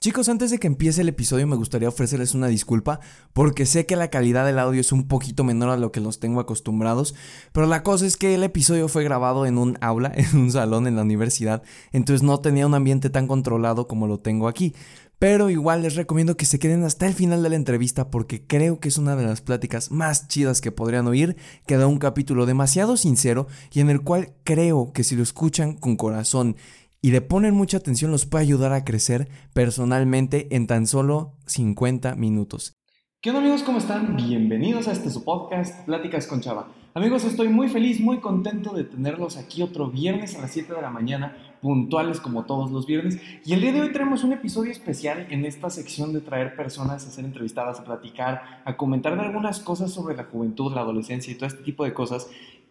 Chicos, antes de que empiece el episodio me gustaría ofrecerles una disculpa porque sé que la calidad del audio es un poquito menor a lo que los tengo acostumbrados, pero la cosa es que el episodio fue grabado en un aula, en un salón en la universidad, entonces no tenía un ambiente tan controlado como lo tengo aquí. Pero igual les recomiendo que se queden hasta el final de la entrevista porque creo que es una de las pláticas más chidas que podrían oír. Queda un capítulo demasiado sincero y en el cual creo que si lo escuchan con corazón y le ponen mucha atención los puede ayudar a crecer personalmente en tan solo 50 minutos. ¿Qué onda amigos? ¿Cómo están? Bienvenidos a este su podcast, Pláticas con Chava. Amigos, estoy muy feliz, muy contento de tenerlos aquí otro viernes a las 7 de la mañana, puntuales como todos los viernes. Y el día de hoy tenemos un episodio especial en esta sección de traer personas a ser entrevistadas, a platicar, a comentar algunas cosas sobre la juventud, la adolescencia y todo este tipo de cosas.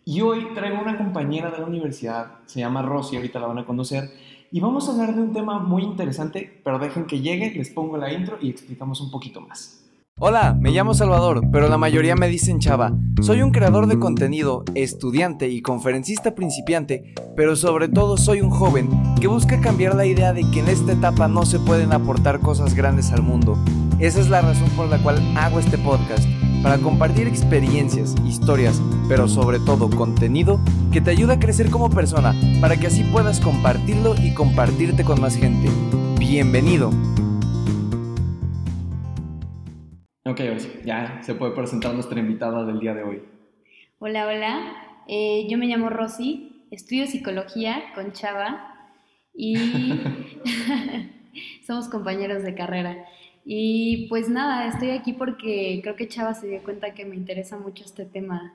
Y hoy traigo una compañera de la universidad, se llama Rosy, ahorita la van a conocer, y vamos a hablar de un tema muy interesante, pero dejen que llegue, les pongo la intro y explicamos un poquito más. Hola, me llamo Salvador, pero la mayoría me dicen Chava. Soy un creador de contenido, estudiante y conferencista principiante, pero sobre todo soy un joven que busca cambiar la idea de que en esta etapa no se pueden aportar cosas grandes al mundo. Esa es la razón por la cual hago este podcast para compartir experiencias, historias, pero sobre todo contenido que te ayuda a crecer como persona, para que así puedas compartirlo y compartirte con más gente. Bienvenido. Ok, ya se puede presentar nuestra invitada del día de hoy. Hola, hola. Eh, yo me llamo Rosy, estudio psicología con Chava y somos compañeros de carrera. Y pues nada, estoy aquí porque creo que Chava se dio cuenta que me interesa mucho este tema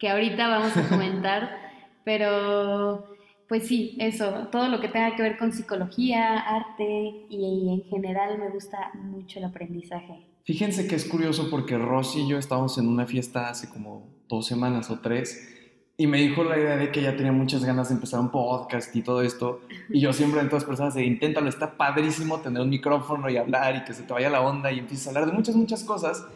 que ahorita vamos a comentar, pero pues sí, eso, todo lo que tenga que ver con psicología, arte y, en general me gusta mucho el aprendizaje. Fíjense que es curioso porque Rosy y yo estábamos en una fiesta hace como dos semanas o tres y me dijo la idea de que ella tenía muchas ganas de empezar un podcast y todo esto. Y yo siempre en todas personas de inténtalo, está padrísimo tener un micrófono y hablar y que se te vaya la onda y empieces a hablar de muchas, muchas cosas.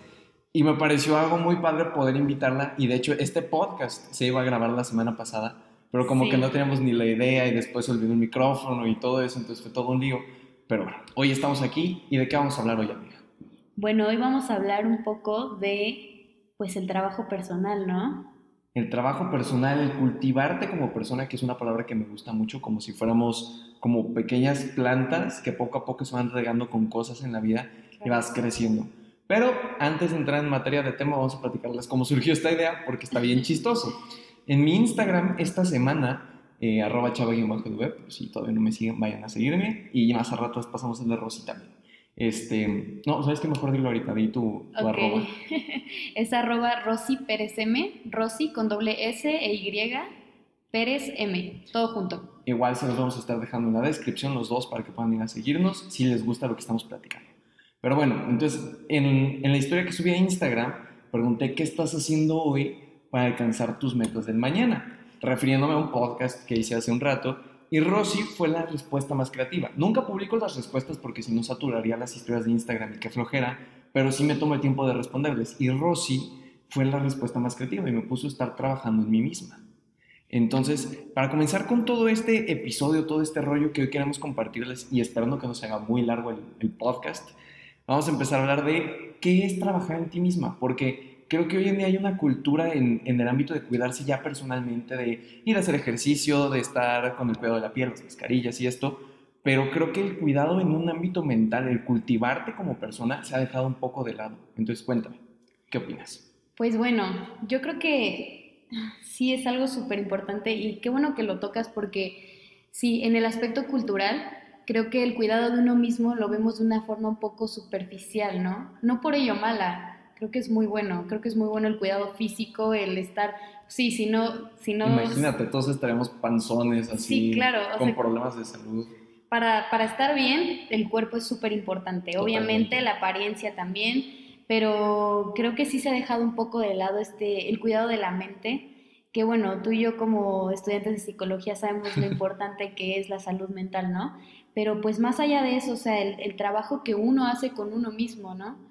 Y me pareció algo muy padre poder invitarla. Y de hecho, este podcast se iba a grabar la semana pasada, pero como que no teníamos ni la idea y después se olvidó el micrófono y todo eso, entonces fue todo un lío. Pero bueno, hoy estamos aquí y de qué vamos a hablar hoy, amiga. Bueno, hoy vamos a hablar un poco de, pues, el trabajo personal, ¿no? El trabajo personal, el cultivarte como persona, que es una palabra que me gusta mucho, como si fuéramos como pequeñas plantas que poco a poco se van regando con cosas en la vida y vas creciendo. Pero antes de entrar en materia de tema, vamos a platicarles cómo surgió esta idea, porque está bien chistoso. En mi Instagram esta semana, eh, arroba chava web, si todavía no me siguen, vayan a seguirme. Y más a rato pasamos el de Rosy también. Este, no, ¿sabes qué? Mejor dilo ahorita, di tu, arroba. es arroba Rosy Pérez M, Rosy con doble S e Y, Pérez M, todo junto. Igual se los vamos a estar dejando en la descripción los dos para que puedan ir a seguirnos si les gusta lo que estamos platicando. Pero bueno, entonces en, en la historia que subí a Instagram, pregunté qué estás haciendo hoy para alcanzar tus metas del mañana, refiriéndome a un podcast que hice hace un rato y Rosy fue la respuesta más creativa. Nunca publico las respuestas porque si no saturaría las historias de Instagram y qué flojera, pero sí me tomo el tiempo de responderles. Y Rosy fue la respuesta más creativa y me puso a estar trabajando en mí misma. Entonces, para comenzar con todo este episodio, todo este rollo que hoy queremos compartirles y esperando que no se haga muy largo el, el podcast, vamos a empezar a hablar de qué es trabajar en ti misma, porque creo que hoy en día hay una cultura en, el ámbito de cuidarse ya personalmente, de ir a hacer ejercicio, de estar con el cuidado de la piel, las mascarillas y esto, pero creo que el cuidado en un ámbito mental, el cultivarte como persona, se ha dejado un poco de lado. Entonces, cuéntame, ¿qué opinas? Pues bueno, yo creo que sí es algo súper importante y qué bueno que lo tocas porque sí, en el aspecto cultural, creo que el cuidado de uno mismo lo vemos de una forma un poco superficial, ¿no? No por ello mala, creo que es muy bueno, creo que es muy bueno el cuidado físico, el estar, sí, si no... Si no Imagínate, todos estaremos panzones así, claro, con problemas de salud. Para, para estar bien, el cuerpo es súper importante, obviamente la apariencia también, pero creo que sí se ha dejado un poco de lado este, el cuidado de la mente, que bueno, tú y yo como estudiantes de psicología sabemos lo importante que es la salud mental, ¿no? Pero pues más allá de eso, o sea, el, el trabajo que uno hace con uno mismo, ¿no?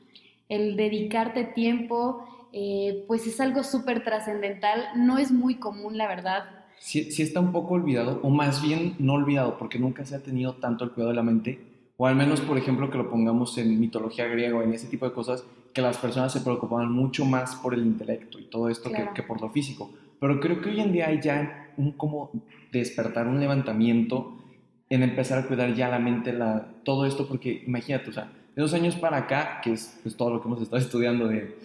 El dedicarte tiempo, eh, pues es algo súper trascendental, no es muy común, la verdad. Sí, sí, está un poco olvidado, o más bien no olvidado, porque nunca se ha tenido tanto el cuidado de la mente, o al menos, por ejemplo, que lo pongamos en mitología griega o en ese tipo de cosas, que las personas se preocupaban mucho más por el intelecto y todo esto que, que, por lo físico. Pero creo que hoy en día hay ya un como despertar, un levantamiento en empezar a cuidar ya la mente, la, todo esto, porque imagínate, o sea, de dos años para acá, que es pues, todo lo que hemos estado estudiando de,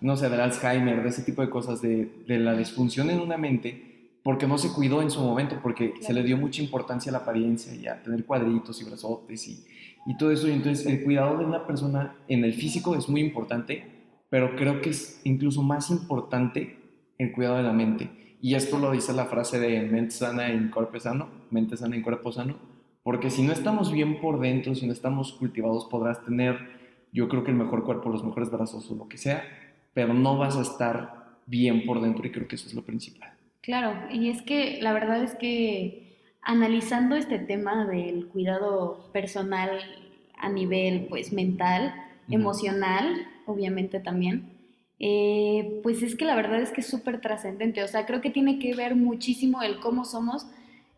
no sé, del Alzheimer, de ese tipo de cosas, de, de la disfunción en una mente, porque no se cuidó en su momento, porque se le dio mucha importancia a la apariencia y a tener cuadritos y brazotes y, y todo eso. Y entonces el cuidado de una persona en el físico es muy importante, pero creo que es incluso más importante el cuidado de la mente. Y esto lo dice la frase de mente sana en cuerpo sano, mente sana en cuerpo sano, porque si no estamos bien por dentro, si no estamos cultivados, podrás tener, yo creo que el mejor cuerpo, los mejores brazos o lo que sea, pero no vas a estar bien por dentro y creo que eso es lo principal. Claro, y es que la verdad es que analizando este tema del cuidado personal a nivel pues mental, emocional, obviamente también, eh, pues es que la verdad es que es súper trascendente, o sea, creo que tiene que ver muchísimo el cómo somos,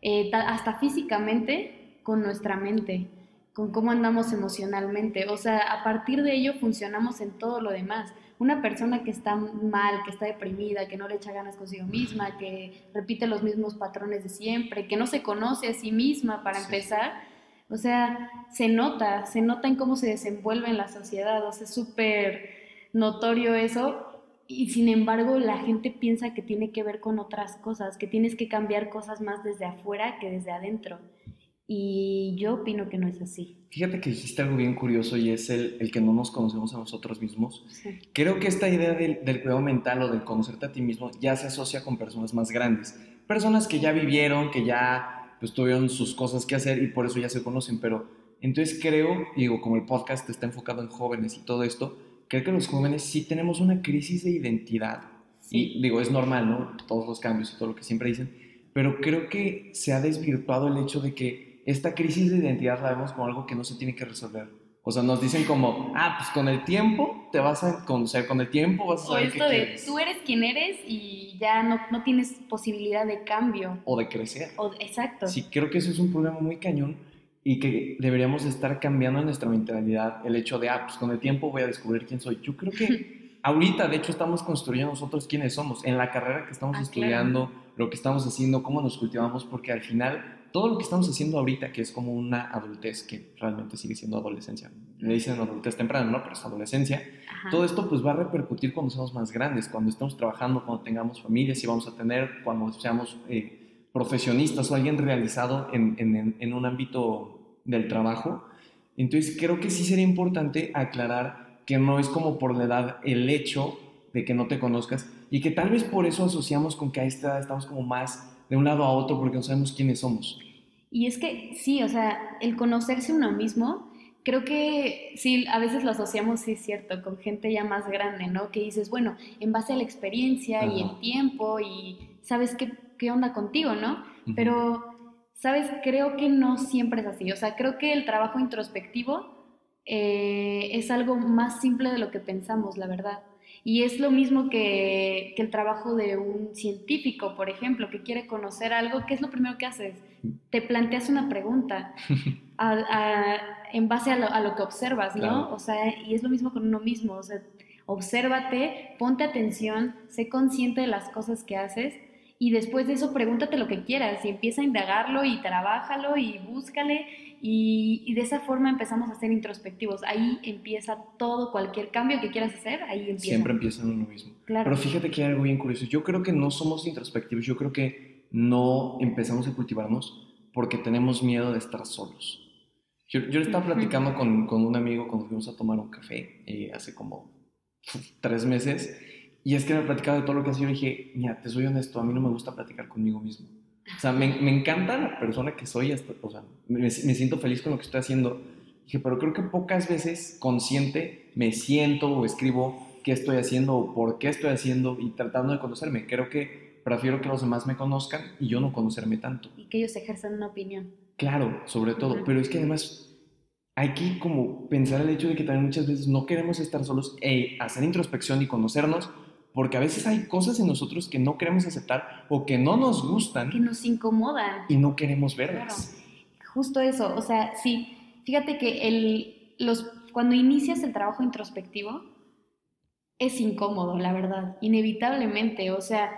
eh, hasta físicamente, con nuestra mente, con cómo andamos emocionalmente, o sea, a partir de ello funcionamos en todo lo demás una persona que está mal, que está deprimida, que no le echa ganas consigo misma, que repite los mismos patrones de siempre, que no se conoce a sí misma para empezar, o sea, se nota, se nota en cómo se desenvuelve en la sociedad, o sea, es súper notorio eso. Y sin embargo, la gente piensa que tiene que ver con otras cosas, que tienes que cambiar cosas más desde afuera que desde adentro. Y yo opino que no es así. Fíjate que dijiste algo bien curioso y es el, el que no nos conocemos a nosotros mismos. Creo que esta idea del, del, cuidado mental o del conocerte a ti mismo ya se asocia con personas más grandes. Personas que ya vivieron, que ya pues, tuvieron sus cosas que hacer y por eso ya se conocen. Pero entonces creo, digo, como el podcast está enfocado en jóvenes y todo esto, creo que los jóvenes sí tenemos una crisis de identidad. Y digo, es normal, ¿no? Todos los cambios y todo lo que siempre dicen. Pero creo que se ha desvirtuado el hecho de que esta crisis de identidad la vemos como algo que no se tiene que resolver. O sea, nos dicen como, ah, pues con el tiempo te vas a conocer, con el tiempo vas a saber o esto de, Tú eres quien eres y ya no, no, tienes posibilidad de cambio. O de crecer. O, exacto. Sí, creo que eso es un problema muy cañón y que deberíamos estar cambiando nuestra mentalidad. El hecho de, ah, pues con el tiempo voy a descubrir quién soy. Yo creo que ahorita, de hecho, estamos construyendo nosotros quiénes somos, en la carrera que estamos ah, estudiando, lo que estamos haciendo, cómo nos cultivamos, porque al final todo lo que estamos haciendo ahorita, que es como una adultez que realmente sigue siendo adolescencia, le dicen adultez temprana, ¿no? Pero es adolescencia. Todo esto pues va a repercutir cuando seamos más grandes, cuando estemos trabajando, cuando tengamos familias y vamos a tener, cuando seamos eh, profesionistas o alguien realizado en, en, en un ámbito del trabajo. Entonces creo que sí sería importante aclarar que no es como por la edad el hecho de que no te conozcas y que tal vez por eso asociamos con que a esta edad estamos como más de un lado a otro porque no sabemos quiénes somos. Y es que sí, o sea, el conocerse uno mismo, creo que sí, a veces lo asociamos, sí es cierto, con gente ya más grande, ¿no? Que dices, bueno, en base a la experiencia y el tiempo y sabes qué, qué onda contigo, ¿no? Pero, ¿sabes? Creo que no siempre es así. O sea, creo que el trabajo introspectivo eh, es algo más simple de lo que pensamos, la verdad. Y es lo mismo que, que, el trabajo de un científico, por ejemplo, que quiere conocer algo, ¿qué es lo primero que haces? Te planteas una pregunta en base a lo, a lo, que observas, ¿no? O sea, y es lo mismo con uno mismo, o sea, obsérvate, ponte atención, sé consciente de las cosas que haces y después de eso pregúntate lo que quieras y empieza a indagarlo y trabájalo y búscale y, de esa forma empezamos a ser introspectivos. Ahí empieza todo, cualquier cambio que quieras hacer, ahí empieza. Siempre empieza en uno mismo. Pero fíjate que hay algo bien curioso. Yo creo que no somos introspectivos, yo creo que no empezamos a cultivarnos porque tenemos miedo de estar solos. Yo, yo estaba platicando con, con, un amigo cuando fuimos a tomar un café eh, hace como tres meses y es que me platicaba de todo lo que hacía y dije, mira, te soy honesto, a mí no me gusta platicar conmigo mismo. O sea, me, me encanta la persona que soy, hasta, o sea, me, me, siento feliz con lo que estoy haciendo. Dije, pero creo que pocas veces consciente me siento o escribo qué estoy haciendo o por qué estoy haciendo y tratando de conocerme. Creo que prefiero que los demás me conozcan y yo no conocerme tanto. Y que ellos ejerzan una opinión. Claro, sobre todo. Pero es que además hay que como pensar el hecho de que también muchas veces no queremos estar solos e hacer introspección y conocernos porque a veces hay cosas en nosotros que no queremos aceptar o que no nos gustan. Que nos incomodan. Y no queremos verlas. Justo eso, o sea, sí, fíjate que el, los, cuando inicias el trabajo introspectivo es incómodo, la verdad, inevitablemente, o sea,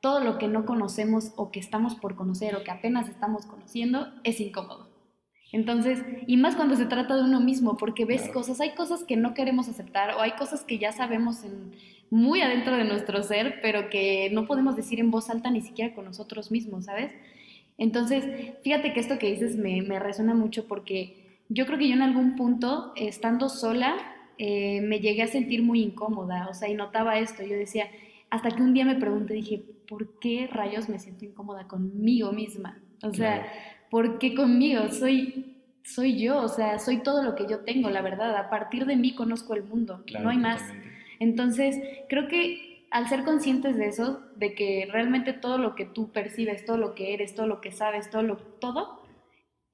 todo lo que no conocemos o que estamos por conocer o que apenas estamos conociendo es incómodo. Entonces, y más cuando se trata de uno mismo, porque ves cosas, hay cosas que no queremos aceptar o hay cosas que ya sabemos en, muy adentro de nuestro ser, pero que no podemos decir en voz alta ni siquiera con nosotros mismos, ¿sabes? Entonces, fíjate que esto que dices me, me resuena mucho porque yo creo que yo en algún punto, estando sola, eh, me llegué a sentir muy incómoda, o sea, y notaba esto, yo decía, hasta que un día me pregunté, dije, ¿por qué rayos me siento incómoda conmigo misma? O sea, ¿por qué conmigo? Soy, soy yo, o sea, soy todo lo que yo tengo, la verdad, a partir de mí conozco el mundo, no hay más. Entonces, creo que al ser conscientes de eso, de que realmente todo lo que tú percibes, todo lo que eres, todo lo que sabes, todo lo, todo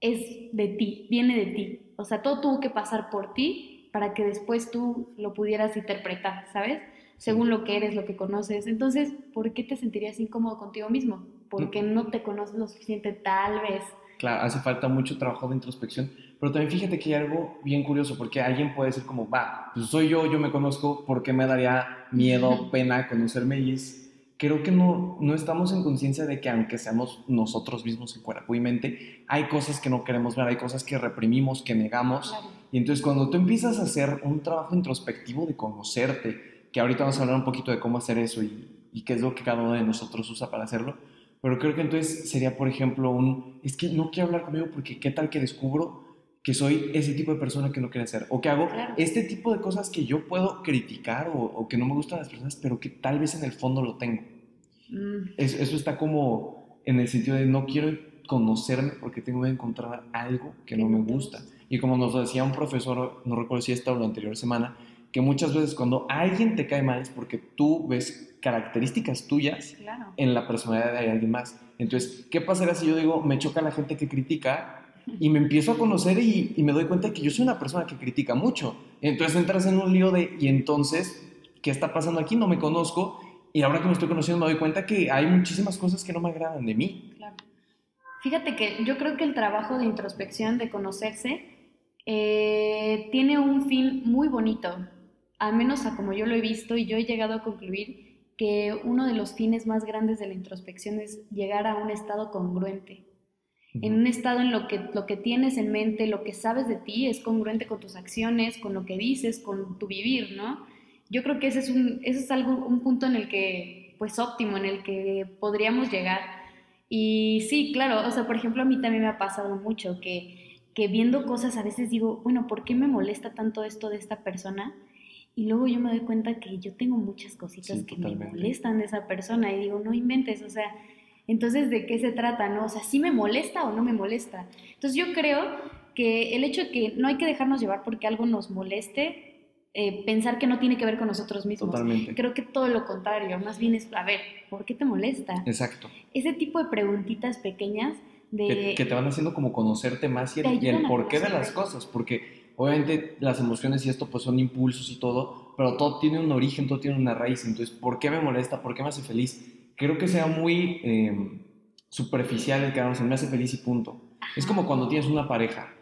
es de ti, viene de ti. O sea, todo tuvo que pasar por ti para que después tú lo pudieras interpretar, ¿sabes? Según lo que eres, lo que conoces. Entonces, ¿por qué te sentirías incómodo contigo mismo? Porque no te conoces lo suficiente, tal vez. Claro, hace falta mucho trabajo de introspección, pero también fíjate que hay algo bien curioso, porque alguien puede decir como, va, pues soy yo, yo me conozco, ¿por qué me daría miedo, pena conocerme? Y es, creo que no, no estamos en conciencia de que aunque seamos nosotros mismos en cuerpo y mente, hay cosas que no queremos ver, hay cosas que reprimimos, que negamos. Y entonces cuando tú empiezas a hacer un trabajo introspectivo de conocerte, que ahorita vamos a hablar un poquito de cómo hacer eso y, y qué es lo que cada uno de nosotros usa para hacerlo, pero creo que entonces sería, por ejemplo, un, es que no quiero hablar conmigo porque qué tal que descubro que soy ese tipo de persona que no quiere ser, o que hago este tipo de cosas que yo puedo criticar o, que no me gustan las personas, pero que tal vez en el fondo lo tengo. Mm. Eso, está como en el sentido de no quiero conocerme porque tengo que encontrar algo que no me gusta. Y como nos decía un profesor, no recuerdo si esta o la anterior semana, que muchas veces cuando alguien te cae mal es porque tú ves características tuyas en la personalidad de alguien más. Entonces, ¿qué pasaría si yo digo, me choca la gente que critica y me empiezo a conocer y, me doy cuenta de que yo soy una persona que critica mucho? Entonces entras en un lío de, y entonces, ¿qué está pasando aquí? No me conozco y ahora que me estoy conociendo me doy cuenta que hay muchísimas cosas que no me agradan de mí. Claro. Fíjate que yo creo que el trabajo de introspección, de conocerse, eh, tiene un fin muy bonito al menos a como yo lo he visto y yo he llegado a concluir que uno de los fines más grandes de la introspección es llegar a un estado congruente. En un estado en lo que lo que tienes en mente, lo que sabes de ti es congruente con tus acciones, con lo que dices, con tu vivir, ¿no? Yo creo que ese es un, ese es algo, un punto en el que, pues óptimo, en el que podríamos llegar. Y sí, claro, o sea, por ejemplo, a mí también me ha pasado mucho que, que viendo cosas a veces digo, bueno, ¿por qué me molesta tanto esto de esta persona? Y luego yo me doy cuenta que yo tengo muchas cositas que me molestan de esa persona y digo, no inventes, o sea, entonces ¿de qué se trata? ¿No? O sea, ¿sí me molesta o no me molesta? Entonces yo creo que el hecho de que no hay que dejarnos llevar porque algo nos moleste, eh, pensar que no tiene que ver con nosotros mismos. Totalmente. Creo que todo lo contrario, más bien es, a ver, ¿por qué te molesta? Exacto. Ese tipo de preguntitas pequeñas de... Que, te van haciendo como conocerte más y el, y el porqué de las cosas, porque Obviamente las emociones y esto pues son impulsos y todo, pero todo tiene un origen, todo tiene una raíz. Entonces, ¿por qué me molesta? ¿Por qué me hace feliz? Creo que sea muy em, superficial el que no me hace feliz y punto. Es como cuando tienes una pareja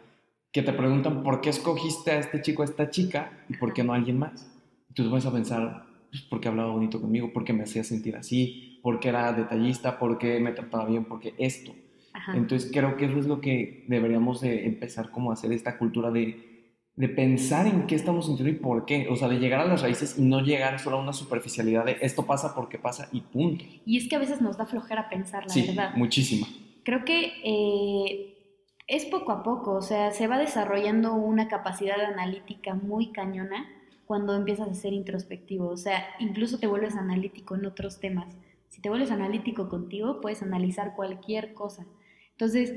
que te preguntan por qué escogiste a este chico, a esta chica y por qué no a alguien más. Y tú vas a pensar, pues, ¿por qué hablaba bonito conmigo? ¿Por qué me hacía sentir así? ¿Por qué era detallista? ¿Por qué me trataba bien? ¿Por qué esto? Entonces creo que eso es lo que deberíamos de empezar como a hacer esta cultura de de pensar en qué estamos sintiendo y por qué, o sea, de llegar a las raíces y no llegar solo a una superficialidad de esto pasa porque pasa y punto. Y es que a veces nos da flojera pensar, la sí, verdad. Muchísima. Creo que eh, es poco a poco, o sea, se va desarrollando una capacidad analítica muy cañona cuando empiezas a ser introspectivo, o sea, incluso te vuelves analítico en otros temas. Si te vuelves analítico contigo, puedes analizar cualquier cosa. Entonces,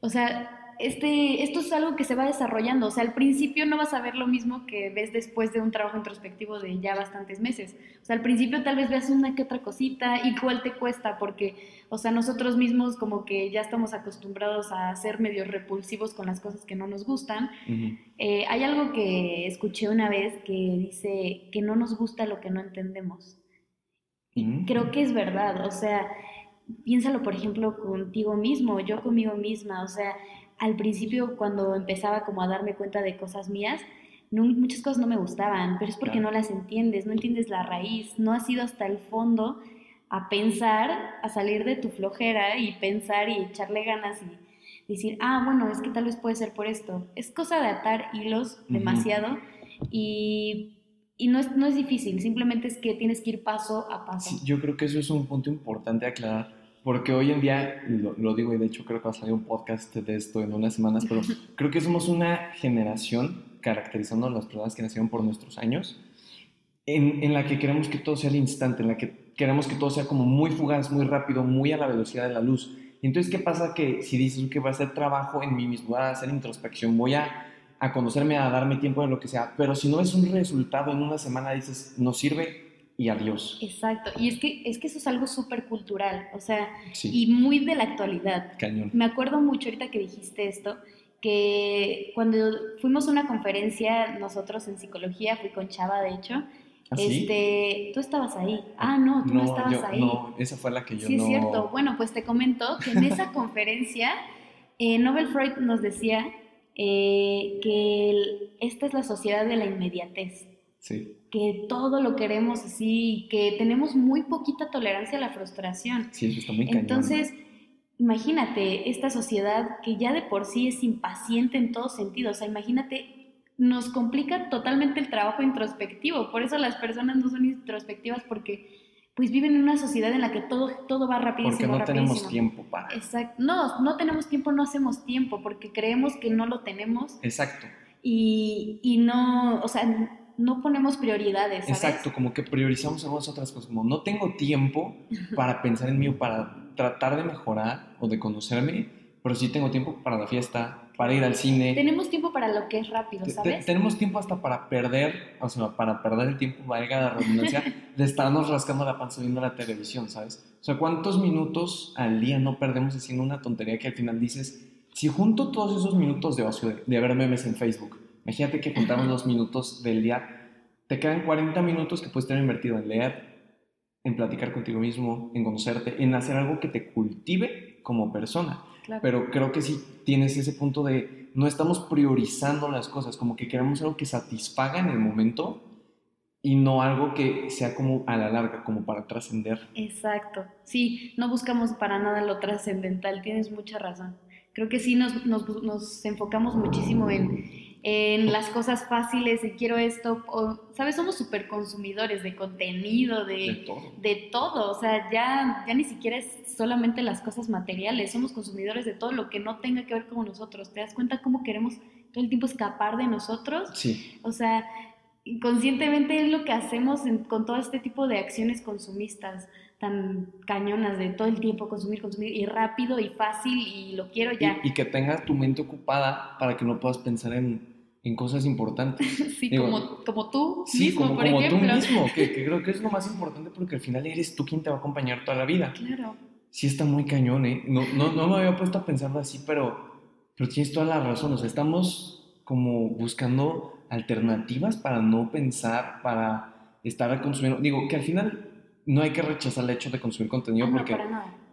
o sea, este, esto es algo que se va desarrollando. O sea, al principio no vas a ver lo mismo que ves después de un trabajo introspectivo de ya bastantes meses. O sea, al principio tal vez veas una que otra cosita, y cuál te cuesta, porque, o sea, nosotros mismos como que ya estamos acostumbrados a ser medio repulsivos con las cosas que no nos gustan. Eh, hay algo que escuché una vez que dice que no nos gusta lo que no entendemos. Y mm. creo que es verdad, o sea, piénsalo por ejemplo contigo mismo, yo conmigo misma, o sea, al principio cuando empezaba como a darme cuenta de cosas mías, no, muchas cosas no me gustaban, pero es porque Claro. no las entiendes, no entiendes la raíz, no has ido hasta el fondo a pensar, a salir de tu flojera y pensar y echarle ganas y decir, ah, bueno, es que tal vez puede ser por esto. Es cosa de atar hilos demasiado y, y no, es, no es difícil, simplemente es que tienes que ir paso a paso. Sí, yo creo que eso es un punto importante aclarar, porque hoy en día, lo, lo digo y de hecho creo que va a salir un podcast de esto en unas semanas, pero creo que somos una generación, caracterizando a las personas que nacieron por nuestros años, en, en la que queremos que todo sea al instante, en la que queremos que todo sea como muy fugaz, muy rápido, muy a la velocidad de la luz. Entonces, ¿qué pasa? Que si dices que voy a hacer trabajo en mí mismo, voy a hacer introspección, voy a, a conocerme, a darme tiempo de lo que sea, pero si no es un resultado en una semana, dices, no sirve y adiós. Exacto, y es que, es que eso es algo súper cultural, o sea, Sí, y muy de la actualidad. cañón. Me acuerdo mucho ahorita que dijiste esto, que cuando fuimos a una conferencia nosotros en psicología, fui con Chava de hecho, ¿Así? este, tú estabas ahí. Ah, no, tú no, estabas yo- ahí. No, esa fue la que yo sí, no... es cierto. Bueno, pues te comento que en esa conferencia eh, Nobel Freud nos decía eh, que el- esta es la sociedad de la inmediatez Sí, que todo lo queremos así, que tenemos muy poquita tolerancia a la frustración. sí, eso está muy cañón. Entonces, imagínate esta sociedad que ya de por sí es impaciente en todos sentidos, o sea, imagínate, nos complica totalmente el trabajo introspectivo, por eso las personas no son introspectivas porque pues viven en una sociedad en la que todo, todo va rapidísimo. Porque no tenemos tiempo para... Exacto. No, no tenemos tiempo, no hacemos tiempo porque creemos que no lo tenemos Exacto, y, y no, o sea, no ponemos prioridades. ¿sabes? exacto, como que priorizamos algunas otras cosas, como no tengo tiempo para pensar en mí o para tratar de mejorar o de conocerme, pero sí tengo tiempo para la fiesta, para ir al cine. Tenemos tiempo para lo que es rápido, te- ¿sabes? tenemos tiempo hasta para perder, o sea, para perder el tiempo, valga la redundancia, de estarnos rascando la panza viendo la televisión, ¿sabes? O sea, ¿cuántos minutos al día no perdemos haciendo una tontería que al final dices, si junto todos esos minutos de ocio, de, de ver memes en Facebook, imagínate que juntamos los minutos del día, te quedan 40 minutos que puedes tener invertido en leer, en platicar contigo mismo, en conocerte, en hacer algo que te cultive como persona Claro. pero creo que sí tienes ese punto de no estamos priorizando las cosas, como que queremos algo que satisfaga en el momento y no algo que sea como a la larga, como para trascender. Exacto. Sí, no buscamos para nada lo trascendental, tienes mucha razón. Creo que sí nos, nos, nos enfocamos muchísimo en, en las cosas fáciles, de quiero esto, o, ¿sabes? Somos súper consumidores de contenido, De de, todo. de todo, o sea, ya, ya ni siquiera es solamente las cosas materiales, somos consumidores de todo lo que no tenga que ver con nosotros. ¿Te das cuenta cómo queremos todo el tiempo escapar de nosotros? Sí, O sea, inconscientemente es lo que hacemos en- con todo este tipo de acciones consumistas tan cañonas de todo el tiempo consumir, consumir y rápido y fácil y lo quiero ya. y, y que tengas tu mente ocupada para que no puedas pensar en, en cosas importantes. sí, digo, como, como tú Sí, mismo, como, por como tú mismo, que, que creo que es lo más importante porque al final eres tú quien te va a acompañar toda la vida. Claro, Sí está muy cañón, ¿eh? No, no, no me había puesto a pensarlo así, pero, pero tienes toda la razón. O sea, estamos como buscando alternativas para no pensar, para estar consumiendo. Digo, que al final no hay que rechazar el hecho de consumir contenido Ah, no, porque.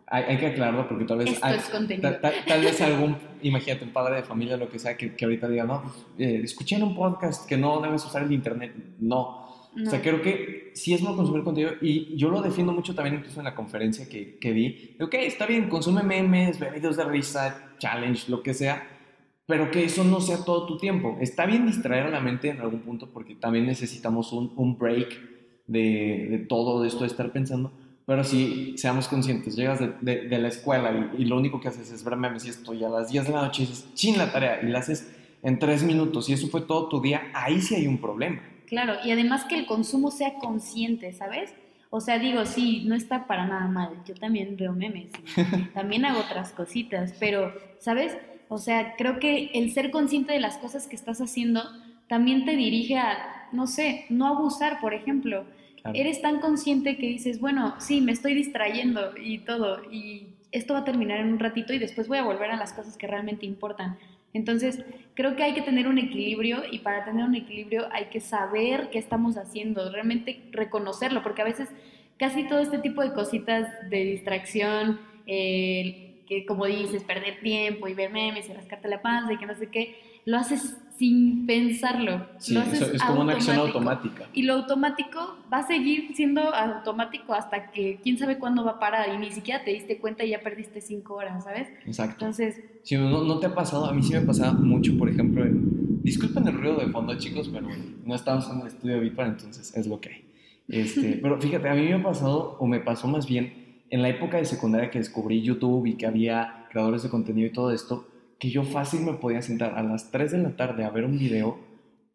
Hay, hay que aclararlo porque tal vez... Esto hay- es contenido. ta- ta- tal vez algún, imagínate, un padre de familia, lo que sea, que, que ahorita diga, no, eh, escuché en un podcast que no debes usar el internet. No, No. o sea, creo que sí es bueno consumir contenido y yo lo defiendo mucho también incluso en la conferencia que, que di. Ok, está bien, consume memes, ve videos de risa, challenge, lo que sea, pero que eso no sea todo tu tiempo. Está bien distraer a la mente en algún punto porque también necesitamos un, un break de, de todo esto de estar pensando. Pero sí, seamos conscientes, llegas de, de- de la escuela y, y lo único que haces es ver memes y esto, y a las 10 de la noche dices, chin la tarea, y la haces en 3 minutos, y eso fue todo tu día, ahí sí hay un problema. Claro, y además que el consumo sea consciente, ¿sabes? O sea, digo, sí, no está para nada mal. Yo también veo memes y también hago otras cositas, pero, ¿sabes? O sea, creo que el ser consciente de las cosas que estás haciendo también te dirige a, no sé, no abusar, por ejemplo. Eres tan consciente que dices, bueno, sí, me estoy distrayendo y todo, y esto va a terminar en un ratito y después voy a volver a las cosas que realmente importan. Entonces, creo que hay que tener un equilibrio y para tener un equilibrio hay que saber qué estamos haciendo, realmente reconocerlo, porque a veces casi todo este tipo de cositas de distracción, eh, que como dices, perder tiempo y ver memes y rascarte la panza y que no sé qué, lo haces sin pensarlo. Sí, lo haces es como una acción automática. Y lo automático va a seguir siendo automático hasta que quién sabe cuándo va a parar y ni siquiera te diste cuenta y ya perdiste cinco horas, ¿sabes? Exacto. Entonces, Si no, no te ha pasado, a mí sí me pasaba mucho, por ejemplo, en- disculpen el ruido de fondo, chicos, pero no estamos en el estudio de Bitbar, entonces es lo que hay. Este, pero fíjate, a mí me ha pasado, o me pasó más bien, en la época de secundaria que descubrí YouTube y que había creadores de contenido y todo esto, que yo fácil me podía sentar a las 3 de la tarde a ver un video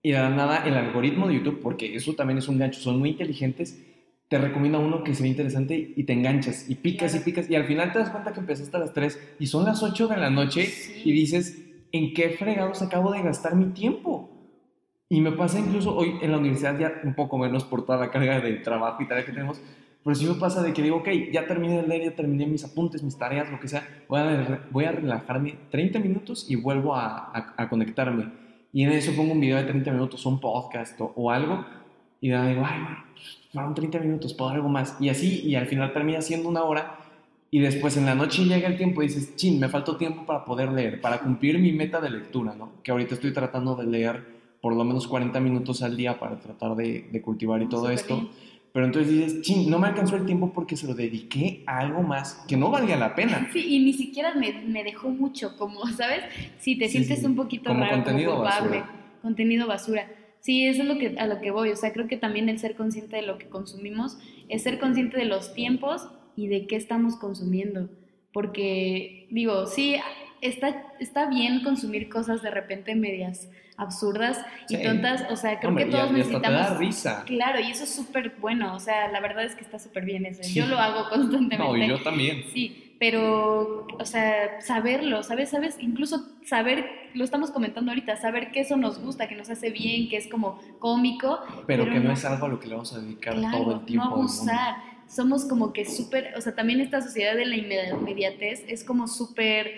y de la nada el algoritmo de YouTube, porque eso también es un gancho, son muy inteligentes, te recomienda uno que se ve interesante y te enganchas y picas y picas y al final te das cuenta que empezaste a las 3 y son las 8 de la noche Sí. y dices, ¿en qué fregados acabo de gastar mi tiempo? Y me pasa incluso hoy en la universidad ya un poco menos por toda la carga de trabajo y tarea que tenemos, pero sí me pasa de que digo, ok, ya terminé de leer, ya terminé mis apuntes, mis tareas, lo que sea, voy a, voy a relajarme 30 minutos y vuelvo a, a- a conectarme. Y en eso pongo un video de 30 minutos, un podcast o, o algo, y digo, ay, bueno, fueron 30 minutos, puedo algo más. Y así, y al final termina siendo una hora, y después en la noche llega el tiempo y dices, chin, me faltó tiempo para poder leer, para cumplir mi meta de lectura, ¿no? Que ahorita estoy tratando de leer por lo menos 40 minutos al día para tratar de, de cultivar y todo esto. bien. Pero entonces dices, chin, no me alcanzó el tiempo porque se lo dediqué a algo más que no valía la pena. Sí, y ni siquiera me, me dejó mucho, como, ¿sabes? Si te Sí, sientes sí. un poquito Como raro, contenido como culpable, basura. contenido basura. Sí, eso es lo que, a lo que voy. O sea, creo que también el ser consciente de lo que consumimos es ser consciente de los tiempos y de qué estamos consumiendo. Porque, digo, sí, está, está bien consumir cosas de repente medias absurdas y Sí. tontas. O sea, creo Hombre, que y a- todos y hasta te da necesitamos... risa. Claro, y eso es súper bueno. O sea, la verdad es que está súper bien eso. Sí. Yo lo hago constantemente. No, y yo también. Sí, pero, o sea, saberlo, ¿sabes? ¿Sabes? Incluso saber, lo estamos comentando ahorita, saber que eso nos gusta, que nos hace bien, que es como cómico. Pero, Pero que no, es algo a lo que le vamos a dedicar Claro, todo el tiempo. no abusar. Somos como que súper, o sea, también esta sociedad de la inmedi- inmediatez es como súper,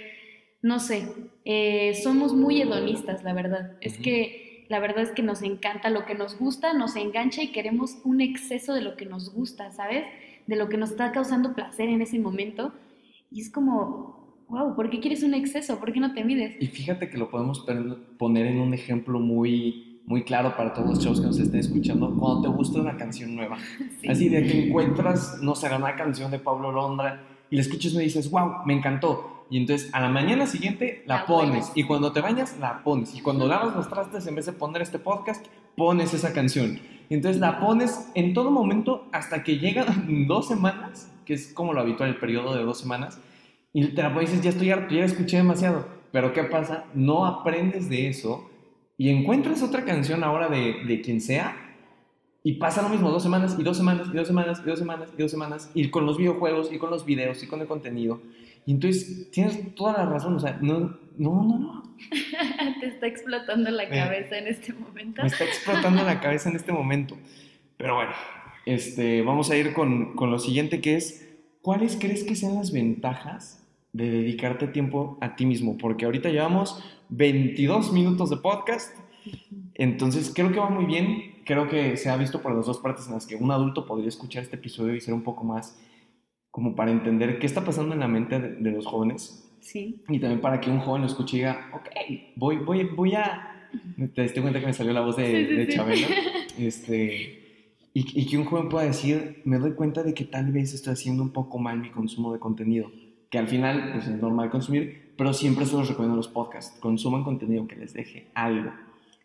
no sé, eh, somos muy hedonistas, la verdad. Es Ujú. que la verdad es que nos encanta lo que nos gusta, nos engancha y queremos un exceso de lo que nos gusta, ¿sabes? De lo que nos está causando placer en ese momento. Y es como, wow, ¿por qué quieres un exceso? ¿Por qué no te mides? Y fíjate que lo podemos poner en un ejemplo muy, muy claro para todos los chavos que nos estén escuchando. Cuando te gusta una canción nueva, Sí. así de que encuentras, no sé, una canción de Pablo Londra y la escuchas y me dices, wow, me encantó. Y entonces a la mañana siguiente la, La pones. Y cuando te bañas, la pones. Y cuando lavas los trastes, en vez de poner este podcast, pones esa canción. Y entonces la pones en todo momento hasta que llegan dos semanas, que es como lo habitual, el periodo de dos semanas. Y te la pones y dices, ya estoy harto, ya escuché demasiado. Pero ¿qué pasa? No aprendes de eso y encuentras otra canción ahora de, de quien sea y pasa lo mismo, dos semanas y dos semanas y dos semanas y dos semanas y dos semanas y con los videojuegos y con los videos y con el contenido. Y entonces tienes toda la razón, o sea, no, no, no, no. Te está explotando la cabeza en este momento. Me está explotando la cabeza en este momento. Pero bueno, este, vamos a ir con, con lo siguiente que es, ¿cuáles crees que sean las ventajas de dedicarte tiempo a ti mismo? Porque ahorita llevamos 22 minutos de podcast, entonces creo que va muy bien. Creo que se ha visto por las dos partes en las que un adulto podría escuchar este episodio y ser un poco más como para entender qué está pasando en la mente de, de los jóvenes Sí. y también para que un joven lo escuche y diga, ok, voy, voy, voy a... Te diste cuenta que me salió la voz de, Sí, sí, de sí. Chabelo. Este, y, y que un joven pueda decir, me doy cuenta de que tal vez estoy haciendo un poco mal mi consumo de contenido. Que al final pues, es normal consumir, pero siempre se los recomiendo en los podcasts. Consuman contenido que les deje algo.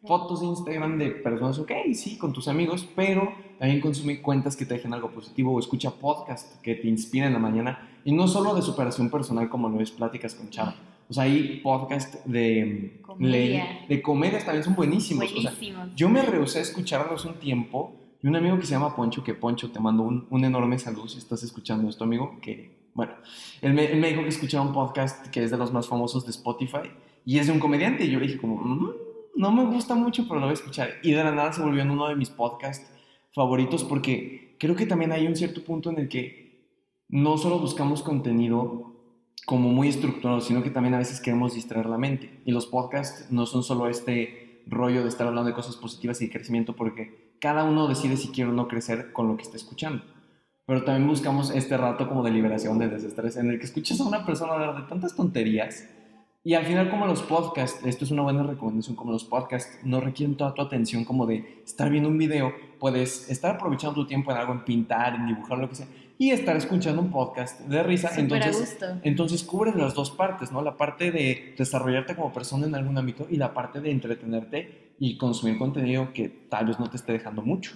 Fotos de Instagram de personas, ok, sí, con tus amigos, pero también consume cuentas que te dejen algo positivo o escucha podcasts que te inspiren en la mañana. Y no solo de superación personal como lo es Pláticas con Chava. O sea, hay podcasts de Comedia. de comedias también son buenísimos. O sea, Buenísimos. yo me rehusé a escucharlos un tiempo y un amigo que se llama Poncho, que Poncho te mando un, un enorme saludo si estás escuchando esto, amigo, que, bueno, él me, él me dijo que escuchara un podcast que es de los más famosos de Spotify y es de un comediante y yo le dije como, "Mm, no me gusta mucho, pero lo voy a escuchar. Y de la nada se volvió en uno de mis podcasts favoritos porque creo que también hay un cierto punto en el que no solo buscamos contenido como muy estructurado, sino que también a veces queremos distraer la mente. Y los podcasts no son solo este rollo de estar hablando de cosas positivas y de crecimiento, porque cada uno decide si quiere o no crecer con lo que está escuchando. pero también buscamos este rato como de liberación, de desestrés, en el que escuchas a una persona hablar de tantas tonterías y al final como los podcasts, esto es una buena recomendación, como los podcasts no requieren toda tu atención como de estar viendo un video, puedes estar aprovechando tu tiempo en algo, en pintar, en dibujar, lo que sea, y estar escuchando un podcast de risa. Súper entonces, a gusto. entonces cubres las dos partes, ¿no? La parte de desarrollarte como persona en algún ámbito y la parte de entretenerte y consumir contenido que tal vez no te esté dejando mucho.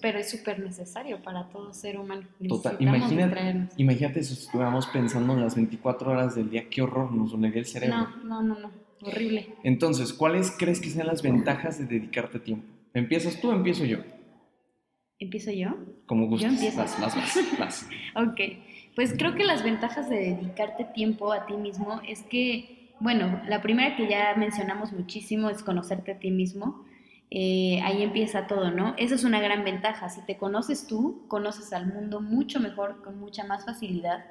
Pero es súper necesario para todo ser humano. Total, imagínate, imagínate si estuviéramos pensando en las 24 horas del día, qué horror nos dolería el cerebro. No, no, no, no. Horrible. Entonces, ¿cuáles crees que sean las ventajas de dedicarte tiempo? ¿Empiezas tú o empiezo yo? ¿Empiezo yo? Como gustes. empiezo. Vas, vas, vas, vas. Ok, pues creo que las ventajas de dedicarte tiempo a ti mismo es que, bueno, la primera que ya mencionamos muchísimo es conocerte a ti mismo. Eh, ahí empieza todo, ¿no? Esa es una gran ventaja. Si te conoces tú, conoces al mundo mucho mejor, con mucha más facilidad.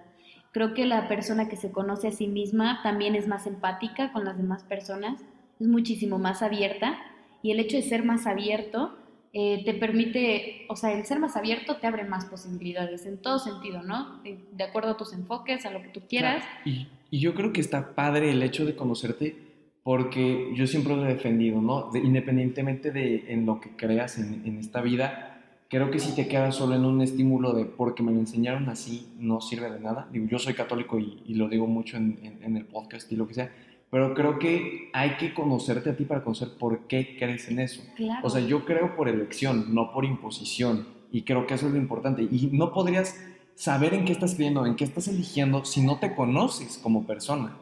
Creo que la persona que se conoce a sí misma también es más empática con las demás personas, es muchísimo más abierta y el hecho de ser más abierto eh, te permite, o sea, el ser más abierto te abre más posibilidades en todo sentido, ¿no? De, de acuerdo a tus enfoques, a lo que tú quieras. Claro, Y, y yo creo que está padre el hecho de conocerte porque yo siempre lo he defendido, ¿no? De- independientemente de en lo que creas en, en esta vida, creo que si te quedas solo en un estímulo de porque me lo enseñaron así, no sirve de nada. Digo, yo soy católico y, y lo digo mucho en, en- en el podcast y lo que sea, pero creo que hay que conocerte a ti para conocer por qué crees en eso. Claro. O sea, yo creo por elección, no por imposición. Y creo que eso es lo importante. Y no podrías saber en qué estás creyendo, en qué estás eligiendo, si no te conoces como persona.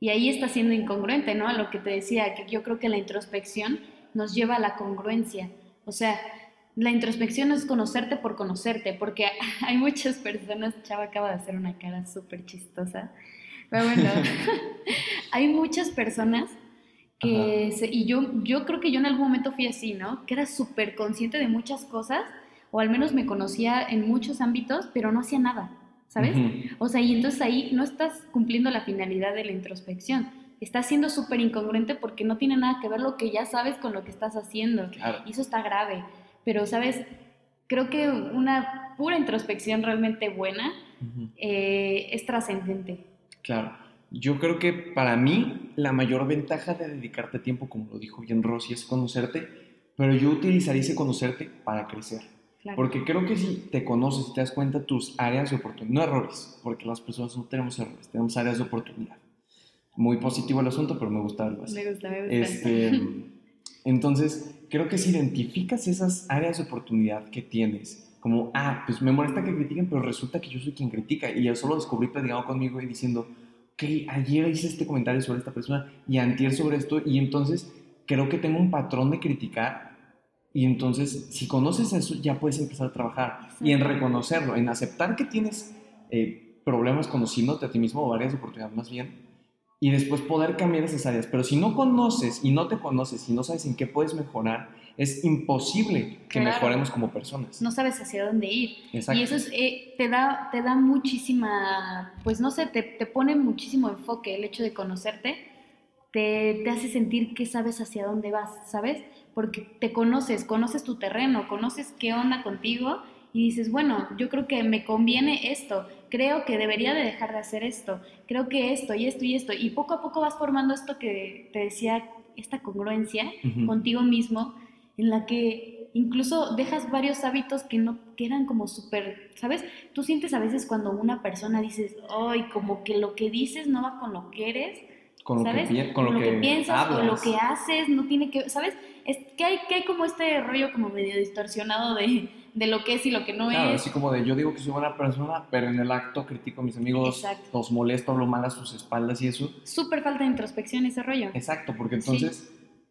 Y ahí está siendo incongruente, ¿no? A lo que te decía, que yo creo que la introspección nos lleva a la congruencia. O sea, la introspección es conocerte por conocerte, porque hay muchas personas, Chava acaba de hacer una cara súper chistosa, pero bueno, hay muchas personas que, se- y yo, yo creo que yo en algún momento fui así, ¿no? Que era súper consciente de muchas cosas, o al menos me conocía en muchos ámbitos, pero no hacía nada, ¿sabes? Ujú. O sea, y entonces ahí no estás cumpliendo la finalidad de la introspección. Estás siendo súper incongruente porque no tiene nada que ver lo que ya sabes con lo que estás haciendo. Claro. Y eso está grave. Pero, ¿sabes? Creo que una pura introspección realmente buena eh, es trascendente. Claro. Yo creo que para mí la mayor ventaja de dedicarte tiempo, como lo dijo bien Rosy, es conocerte, pero yo utilizaría ese conocerte para crecer. Claro. Porque creo que si te conoces y te das cuenta tus áreas de oportunidad, no errores, porque las personas no tenemos errores, tenemos áreas de oportunidad. Muy positivo el asunto, pero me gusta algo así. me gusta, me gusta. Este, entonces, creo que si identificas esas áreas de oportunidad que tienes, como, ah, pues me molesta que critiquen, pero resulta que yo soy quien critica, y yo solo descubrí platicando conmigo y diciendo, que ayer hice este comentario sobre esta persona y antier sobre esto, y entonces creo que tengo un patrón de criticar, y entonces si conoces eso, ya puedes empezar a trabajar, y en reconocerlo, en aceptar que tienes eh, problemas conociéndote a ti mismo, o áreas de oportunidad más bien, y después poder cambiar esas áreas. Pero si no conoces y no te conoces y no sabes en qué puedes mejorar, es imposible que Claro. mejoremos como personas. No sabes hacia dónde ir. Exacto. Y eso es, eh, te, da, te da muchísima, pues no sé, te, te pone muchísimo enfoque el hecho de conocerte, te, te hace sentir que sabes hacia dónde vas, ¿sabes? Porque te conoces, conoces tu terreno, conoces qué onda contigo y dices, bueno, yo creo que me conviene esto, creo que debería de dejar de hacer esto, creo que esto y esto y esto, y poco a poco vas formando esto que te decía, esta congruencia contigo mismo, en la que incluso dejas varios hábitos que no que eran como súper, ¿sabes? Tú sientes a veces cuando una persona dices, ay, como que lo que dices no va con lo que eres, con lo, ¿sabes? que, pi- con lo que, piensas o lo que haces, no tiene que, ¿sabes? Es que hay, que hay como este rollo como medio distorsionado de, de lo que es y lo que no Claro, es. así como de yo digo que soy buena persona, pero en el acto critico a mis amigos, Exacto. los molesto, hablo mal a sus espaldas y eso. Súper falta de introspección ese rollo. Exacto, porque entonces,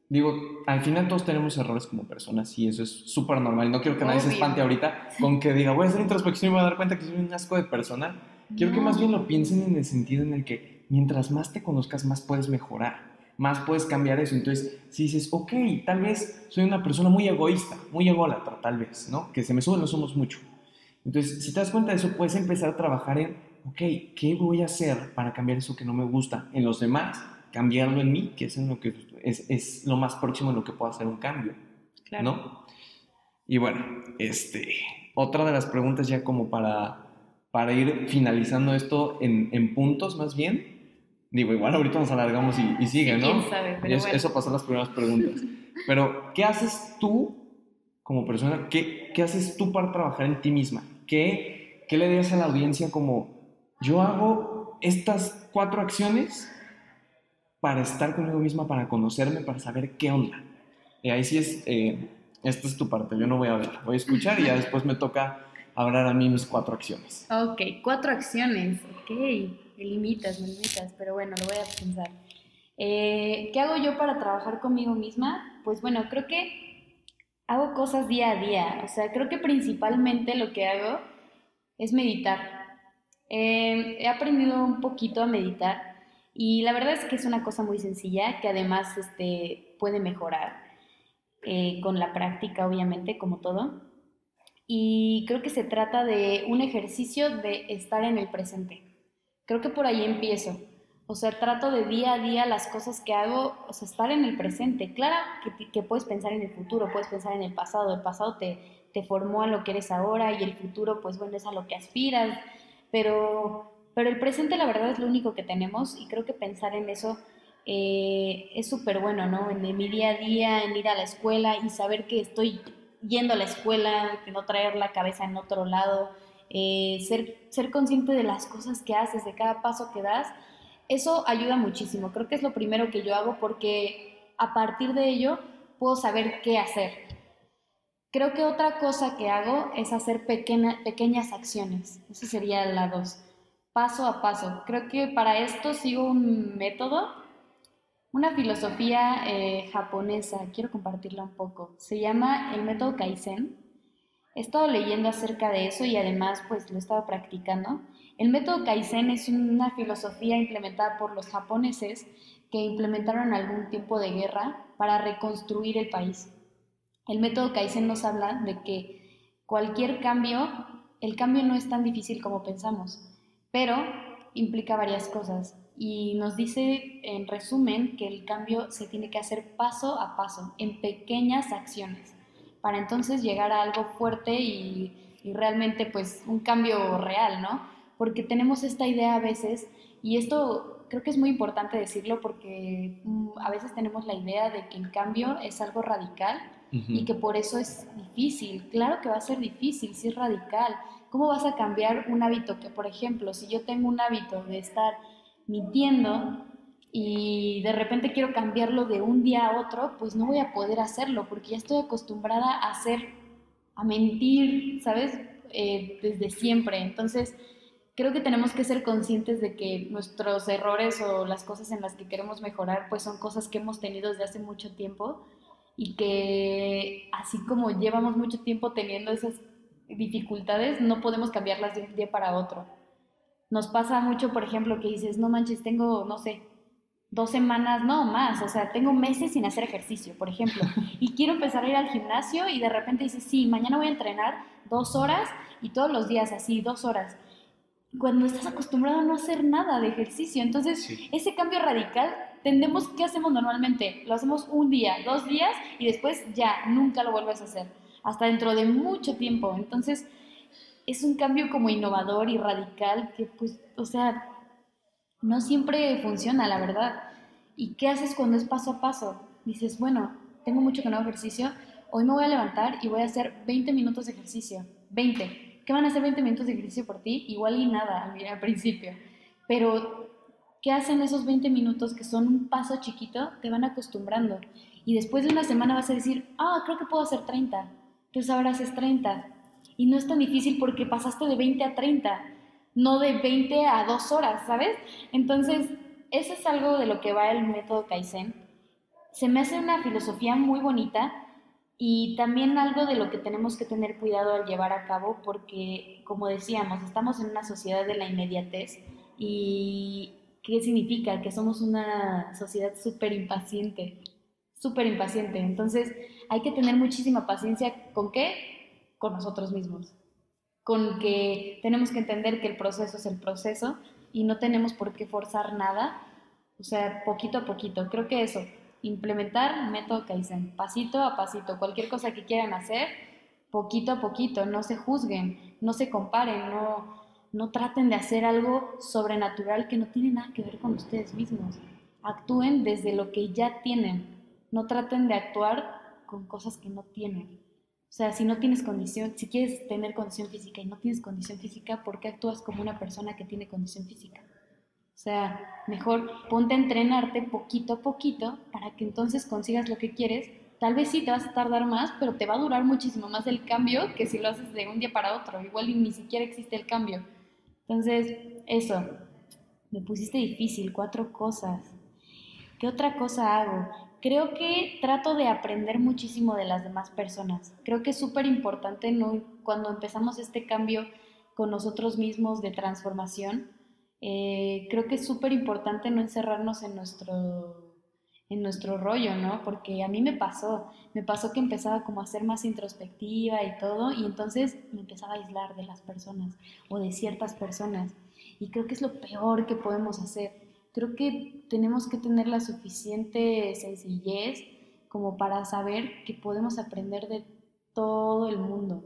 digo, al final todos tenemos errores como personas y eso es súper normal. No quiero que nadie se Obvio. espante ahorita con que diga, voy a hacer introspección y me voy a dar cuenta que soy un asco de persona. Quiero que No. más bien lo piensen en el sentido en el que mientras más te conozcas, más puedes mejorar, más puedes cambiar eso. Entonces, si dices, ok, tal vez soy una persona muy egoísta, muy ególatra, tal vez, ¿no? Que se me suben los somos mucho. Entonces, si te das cuenta de eso, puedes empezar a trabajar en, ok, ¿qué voy a hacer para cambiar eso que no me gusta en los demás? Cambiarlo en mí, que es, en lo, que es, es lo más próximo en lo que puedo hacer un cambio, Claro. ¿no? Y bueno, este, otra de las preguntas ya como para, para ir finalizando esto en, en puntos más bien. Digo, igual ahorita nos alargamos y, y sigue, ¿no? quién sabe, pero Y eso, bueno. eso pasó las primeras preguntas. Pero, ¿qué haces tú como persona? ¿Qué, qué haces tú para trabajar en ti misma? ¿Qué, ¿Qué le dirías a la audiencia como, yo hago estas cuatro acciones para estar conmigo misma, para conocerme, para saber qué onda? Y ahí sí es, eh, esta es tu parte, yo no voy a hablar, voy a escuchar y ya después me toca hablar a mí mis cuatro acciones. Ok, cuatro acciones. Ok, me limitas, me limitas, pero bueno, lo voy a pensar. Eh, ¿Qué hago yo para trabajar conmigo misma? Pues bueno, creo que hago cosas día a día. O sea, creo que principalmente lo que hago es meditar. Eh, he aprendido un poquito a meditar y la verdad es que es una cosa muy sencilla que además este, puede mejorar eh, con la práctica, obviamente, como todo. Y creo que se trata de un ejercicio de estar en el presente. Creo que por ahí empiezo. O sea, trato de día a día las cosas que hago, o sea, estar en el presente. Claro que, que puedes pensar en el futuro, puedes pensar en el pasado. El pasado te, te formó a lo que eres ahora y el futuro, pues bueno, es a lo que aspiras. Pero, pero el presente, la verdad, es lo único que tenemos y creo que pensar en eso eh, es súper bueno, ¿no? En, mi día a día, en ir a la escuela y saber que estoy yendo a la escuela, que no traer la cabeza en otro lado, eh, ser, ser consciente de las cosas que haces, de cada paso que das, eso ayuda muchísimo. Creo que es lo primero que yo hago porque a partir de ello puedo saber qué hacer. Creo que otra cosa que hago es hacer pequeña, pequeñas acciones. Esa sería la dos. Paso a paso. Creo que para esto sigo un método, una filosofía eh, japonesa. Quiero compartirla un poco. Se llama el método Kaizen. He estado leyendo acerca de eso y además pues lo he estado practicando. El método Kaizen es una filosofía implementada por los japoneses que implementaron algún tiempo de guerra para reconstruir el país. El método Kaizen nos habla de que cualquier cambio, el cambio no es tan difícil como pensamos, pero implica varias cosas y nos dice en resumen que el cambio se tiene que hacer paso a paso, en pequeñas acciones, para entonces llegar a algo fuerte y, y realmente pues un cambio real, ¿no? Porque tenemos esta idea a veces y esto creo que es muy importante decirlo porque mm, a veces tenemos la idea de que el cambio es algo radical y que por eso es difícil. Claro que va a ser difícil si es radical. ¿Cómo vas a cambiar un hábito que, por ejemplo, si yo tengo un hábito de estar mintiendo y de repente quiero cambiarlo de un día a otro, pues no voy a poder hacerlo porque ya estoy acostumbrada a hacer, a mentir, ¿sabes? Eh, desde siempre. Entonces, creo que tenemos que ser conscientes de que nuestros errores o las cosas en las que queremos mejorar, pues son cosas que hemos tenido desde hace mucho tiempo y que así como llevamos mucho tiempo teniendo esas dificultades, no podemos cambiarlas de un día para otro. Nos pasa mucho, por ejemplo, que dices, no manches, tengo, no sé, dos semanas, no más, o sea, tengo meses sin hacer ejercicio, por ejemplo, y quiero empezar a ir al gimnasio y de repente dices, sí, mañana voy a entrenar dos horas y todos los días así, dos horas. Cuando estás acostumbrado a no hacer nada de ejercicio, entonces Sí. ese cambio radical tendemos, ¿qué hacemos normalmente? Lo hacemos un día, dos días y después ya, nunca lo vuelves a hacer, hasta dentro de mucho tiempo. Entonces, es un cambio como innovador y radical que, pues, o sea, no siempre funciona, la verdad. ¿Y qué haces cuando es paso a paso? Dices, bueno, tengo mucho que no ejercicio, hoy me voy a levantar y voy a hacer 20 minutos de ejercicio. 20. ¿Qué van a hacer 20 minutos de ejercicio por ti? Igual y nada al al principio. Pero, ¿qué hacen esos 20 minutos que son un paso chiquito? Te van acostumbrando. Y después de una semana vas a decir, ah, creo que puedo hacer 30. Entonces ahora haces 30. Y no es tan difícil porque pasaste de 20 a 30, no de 20 a 2 horas, ¿sabes? Entonces, eso es algo de lo que va el método Kaizen. Se me hace una filosofía muy bonita y también algo de lo que tenemos que tener cuidado al llevar a cabo porque, como decíamos, estamos en una sociedad de la inmediatez y ¿qué significa? Que somos una sociedad súper impaciente, súper impaciente. Entonces, hay que tener muchísima paciencia con qué? Con nosotros mismos. Con que tenemos que entender que el proceso es el proceso y no tenemos por qué forzar nada. O sea, poquito a poquito. Creo que eso, implementar método Kaizen, pasito a pasito. Cualquier cosa que quieran hacer, poquito a poquito, no se juzguen, no se comparen, no, no traten de hacer algo sobrenatural que no tiene nada que ver con ustedes mismos. Actúen desde lo que ya tienen, no traten de actuar con cosas que no tienen. O sea, si no tienes condición, si quieres tener condición física y no tienes condición física, ¿por qué actúas como una persona que tiene condición física? O sea, mejor ponte a entrenarte poquito a poquito para que entonces consigas lo que quieres. Tal vez sí te vas a tardar más, pero te va a durar muchísimo más el cambio que si lo haces de un día para otro. Igual ni siquiera existe el cambio. Entonces, eso, me pusiste difícil, cuatro cosas. ¿Qué otra cosa hago? Creo que trato de aprender muchísimo de las demás personas. Creo que es súper importante ¿no? cuando empezamos este cambio con nosotros mismos de transformación. Eh, creo que es súper importante no encerrarnos en nuestro, en nuestro rollo, ¿no? Porque a mí me pasó, me pasó que empezaba como a ser más introspectiva y todo, y entonces me empezaba a aislar de las personas o de ciertas personas. Y creo que es lo peor que podemos hacer creo que tenemos que tener la suficiente sencillez como para saber que podemos aprender de todo el mundo,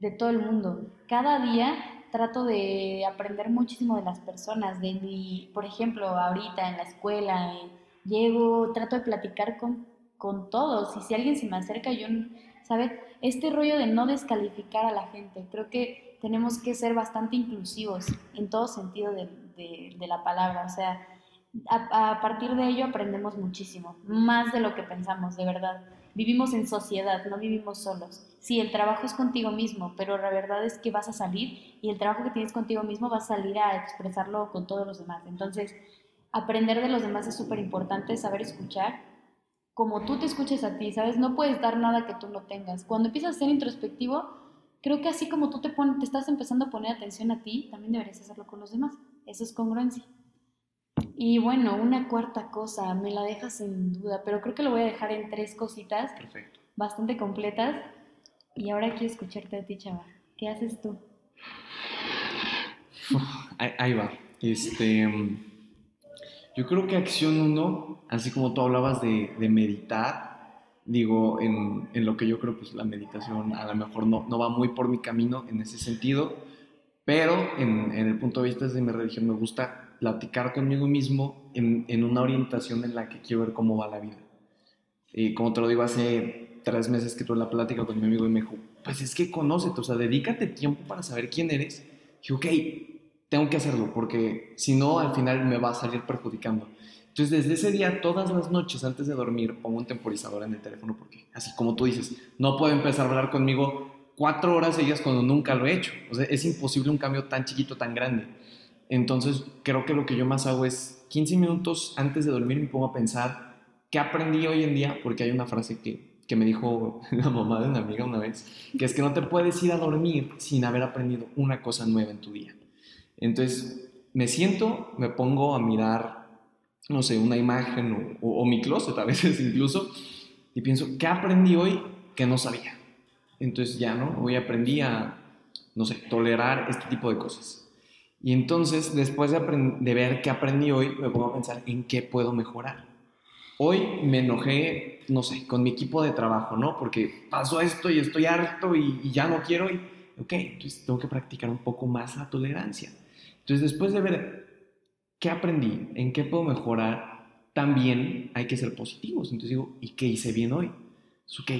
de todo el mundo. Cada día trato de aprender muchísimo de las personas, de mi, por ejemplo, ahorita en la escuela, eh, llego, trato de platicar con, con todos y si alguien se me acerca, yo, ¿sabes? Este rollo de no descalificar a la gente, creo que tenemos que ser bastante inclusivos en todo sentido de, de, de la palabra, o sea, a, partir de ello aprendemos muchísimo, más de lo que pensamos, de verdad. Vivimos en sociedad, no vivimos solos. Sí, el trabajo es contigo mismo, pero la verdad es que vas a salir y el trabajo que tienes contigo mismo va a salir a expresarlo con todos los demás. Entonces, aprender de los demás es súper importante, saber escuchar. Como tú te escuches a ti, ¿sabes? No puedes dar nada que tú no tengas. Cuando empiezas a ser introspectivo, creo que así como tú te, te estás empezando a poner atención a ti, también deberías hacerlo con los demás. Eso es congruencia. Y bueno, una cuarta cosa, me la dejas en duda, pero creo que lo voy a dejar en tres cositas bastante completas. Y ahora quiero escucharte a ti, chava. ¿Qué haces tú? ahí, va. Este, yo creo que acción uno, así como tú hablabas de, meditar, digo, en, en, lo que yo creo, pues la meditación a lo mejor no, no va muy por mi camino en ese sentido, pero en, en el punto de vista de mi religión me gusta platicar conmigo mismo en, en, una orientación en la que quiero ver cómo va la vida. Y como te lo digo, hace tres meses que tuve la plática con mi amigo y me dijo, pues es que conócete, o sea, dedícate tiempo para saber quién eres. Y ok, tengo que hacerlo, porque si no, al final me va a salir perjudicando. Entonces, desde ese día, todas las noches antes de dormir, pongo un temporizador en el teléfono, porque así como tú dices, no puedo empezar a hablar conmigo cuatro horas seguidas cuando nunca lo he hecho. O sea, es imposible un cambio tan chiquito, tan grande. Entonces, creo que lo que yo más hago es 15 minutos antes de dormir me pongo a pensar qué aprendí hoy en día, porque hay una frase que, que me dijo la mamá de una amiga una vez, que es que no te puedes ir a dormir sin haber aprendido una cosa nueva en tu día. Entonces, me siento, me pongo a mirar, no sé, una imagen o, o mi closet a veces incluso, y pienso, ¿qué aprendí hoy que no sabía? Entonces ya, ¿no? Hoy aprendí a, no sé, tolerar este tipo de cosas y entonces, después de, de, ver qué aprendí hoy, me pongo a pensar en qué puedo mejorar. Hoy me enojé, no sé, con mi equipo de trabajo, ¿no? Porque pasó esto y estoy harto y, ya no quiero. Y, ok, entonces tengo que practicar un poco más la tolerancia. Entonces, después de ver qué aprendí, en qué puedo mejorar, también hay que ser positivos. Entonces digo, ¿y qué hice bien hoy? Es ok,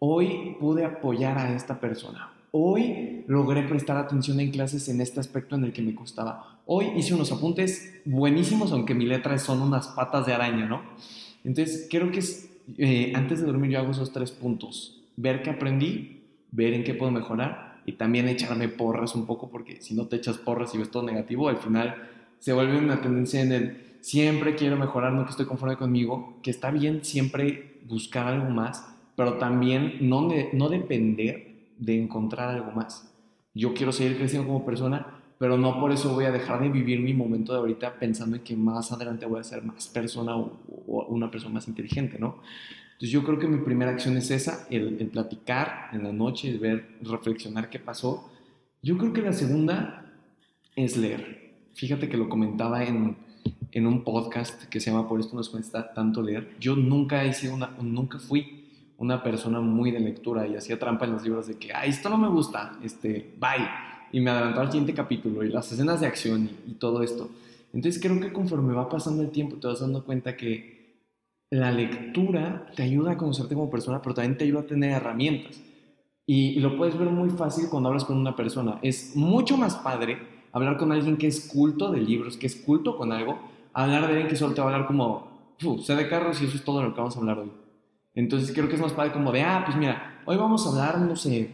hoy pude apoyar a esta persona Hoy logré prestar atención en clases en este aspecto en el que me costaba. Hoy hice unos apuntes buenísimos, aunque mi letra son unas patas de araña, ¿no? Entonces, creo que es, eh, antes de dormir yo hago esos tres puntos. Ver qué aprendí, ver en qué puedo mejorar y también echarme porras un poco, porque si no te echas porras y ves todo negativo, al final se vuelve una tendencia en el siempre quiero mejorar, no que estoy conforme conmigo, que está bien siempre buscar algo más, pero también no, no depender de encontrar algo más. Yo quiero seguir creciendo como persona, pero no por eso voy a dejar de vivir mi momento de ahorita pensando en que más adelante voy a ser más persona o, una persona más inteligente, ¿no? Entonces yo creo que mi primera acción es esa, el, platicar en la noche, el ver, reflexionar qué pasó. Yo creo que la segunda es leer. Fíjate que lo comentaba en, en un podcast que se llama Por esto nos cuesta tanto leer. Yo nunca hice una, nunca fui una persona muy de lectura y hacía trampa en los libros de que, ah, esto no me gusta, este, bye. Y me adelantaba al siguiente capítulo y las escenas de acción y, y todo esto. Entonces creo que conforme va pasando el tiempo te vas dando cuenta que la lectura te ayuda a conocerte como persona, pero también te ayuda a tener herramientas. Y lo puedes ver muy fácil cuando hablas con una persona. Es mucho más padre hablar con alguien que es culto de libros, que es culto con algo, hablar de alguien que solo te va a hablar como, sé de carros y eso es todo lo que vamos a hablar hoy. Entonces creo que es más padre como de, ah, pues mira, hoy vamos a hablar, no sé,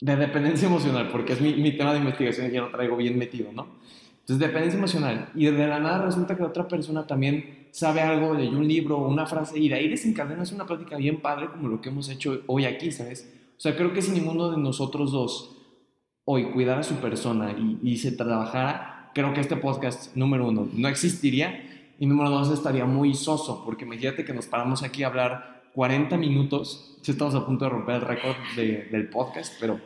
de dependencia emocional, porque es mi, mi tema de investigación y ya lo traigo bien metido, ¿no? Entonces, dependencia emocional. Y de la nada resulta que otra persona también sabe algo, leyó un libro una frase y de ahí desencadenas una plática bien padre como lo que hemos hecho hoy aquí, ¿sabes? O sea, creo que si ninguno de nosotros dos hoy cuidara a su persona y, y se trabajara, creo que este podcast, número uno, no existiría y número dos, estaría muy soso, porque imagínate que nos paramos aquí a hablar 40 minutos, si estamos a punto de romper el récord de, del podcast, pero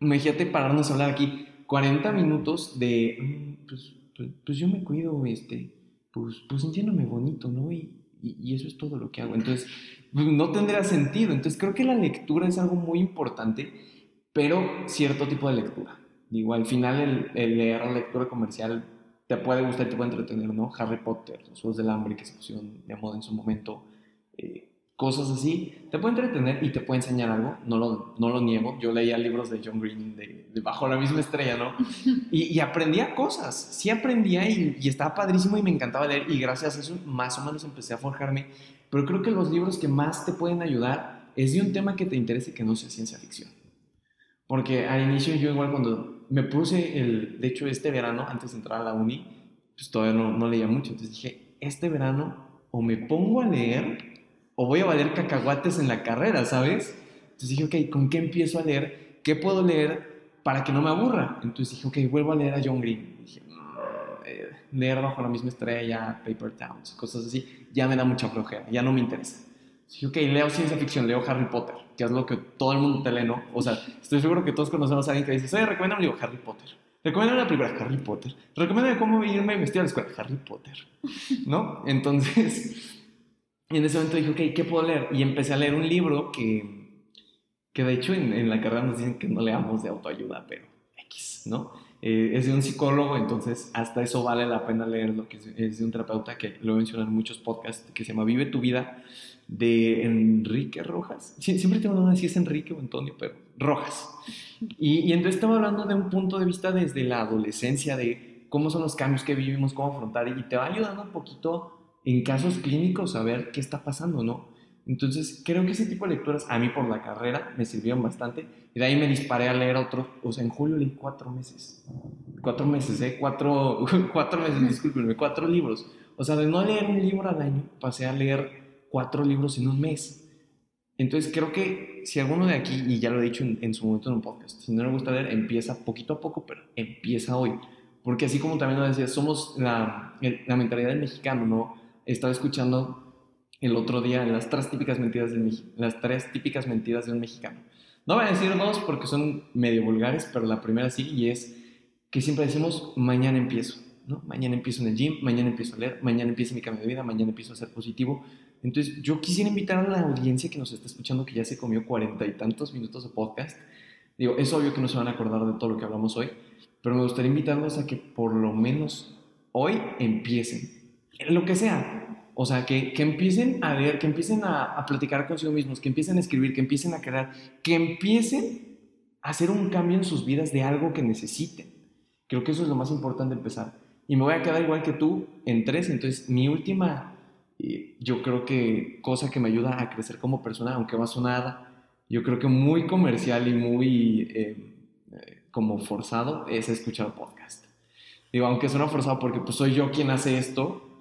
imagínate pararnos a hablar aquí 40 minutos de, mm, pues, pues, pues, yo me cuido, este, pues, pues sintiéndome bonito, ¿no? Y, y, eso es todo lo que hago. Entonces, pues, no tendría sentido. Entonces, creo que la lectura es algo muy importante, pero cierto tipo de lectura. Digo, al final el, el leer la lectura comercial te puede gustar y te puede entretener, ¿no? Harry Potter, Los Juegos del Hambre, que se pusieron de moda en su momento. Eh, cosas así, te puede entretener y te puede enseñar algo, no lo, no lo niego. Yo leía libros de John Green de, Bajo la misma estrella, ¿no? Y, y aprendía cosas, sí aprendía y, y, estaba padrísimo y me encantaba leer y gracias a eso más o menos empecé a forjarme. Pero creo que los libros que más te pueden ayudar es de un tema que te interese que no sea ciencia ficción. Porque al inicio yo igual cuando me puse el, de hecho este verano, antes de entrar a la uni, pues todavía no, no leía mucho, entonces dije, este verano o me pongo a leer o voy a valer cacahuates en la carrera, ¿sabes? Entonces dije, ok, ¿con qué empiezo a leer? ¿Qué puedo leer para que no me aburra? Entonces dije, ok, vuelvo a leer a John Green. Dije, eh, leer bajo la misma estrella, Paper Towns, cosas así, ya me da mucha flojera, ya no me interesa. Dije, ok, leo ciencia ficción, leo Harry Potter, que es lo que todo el mundo te lee, ¿no? O sea, estoy seguro que todos conocemos a alguien que dice, oye, recomiéndame libro Harry Potter. Recomiéndame la película Harry Potter. Recomiéndame cómo irme vestido a la escuela Harry Potter. ¿No? Entonces, y en ese momento dije, ok, ¿qué puedo leer? Y empecé a leer un libro que, que de hecho en, la carrera nos dicen que no leamos de autoayuda, pero X, ¿no? Eh, es de un psicólogo, entonces hasta eso vale la pena leerlo, que es, de un terapeuta que lo he mencionado en muchos podcasts, que se llama Vive tu vida, de Enrique Rojas. Siempre tengo duda si es Enrique o Antonio, pero Rojas. Y, y entonces estaba hablando de un punto de vista desde la adolescencia, de cómo son los cambios que vivimos, cómo afrontar, y te va ayudando un poquito en casos clínicos a ver qué está pasando, ¿no? Entonces, creo que ese tipo de lecturas a mí por la carrera me sirvieron bastante. Y de ahí me disparé a leer otro, o sea, en julio leí cuatro meses. Cuatro meses, ¿eh? Cuatro, cuatro meses, discúlpenme, cuatro libros. O sea, de no leer un libro al año, pasé a leer cuatro libros en un mes. Entonces, creo que si alguno de aquí, y ya lo he dicho en, en su momento en un podcast, si no le gusta leer, empieza poquito a poco, pero empieza hoy. Porque así como también lo decía, somos la, la mentalidad del mexicano, ¿no? Estaba escuchando el otro día las tres típicas mentiras de, las tres típicas mentiras de un mexicano. No voy a decir dos porque son medio vulgares, pero la primera sí, y es que siempre decimos, mañana empiezo, ¿no? Mañana empiezo en el gym, mañana empiezo a leer, mañana empiezo mi cambio de vida, mañana empiezo a ser positivo. Entonces, yo quisiera invitar a la audiencia que nos está escuchando, que ya se comió cuarenta y tantos minutos de podcast. Digo, es obvio que no se van a acordar de todo lo que hablamos hoy, pero me gustaría invitarlos a que por lo menos hoy empiecen lo que sea. O sea, que, que empiecen a ver, que empiecen a, a, platicar consigo mismos, que empiecen a escribir, que empiecen a crear, que empiecen a hacer un cambio en sus vidas de algo que necesiten. Creo que eso es lo más importante empezar. Y me voy a quedar igual que tú en tres. Entonces, mi última, eh, yo creo que cosa que me ayuda a crecer como persona, aunque va a sonar, yo creo que muy comercial y muy eh, eh, como forzado, es escuchar podcast. Digo, aunque suena forzado porque pues soy yo quien hace esto,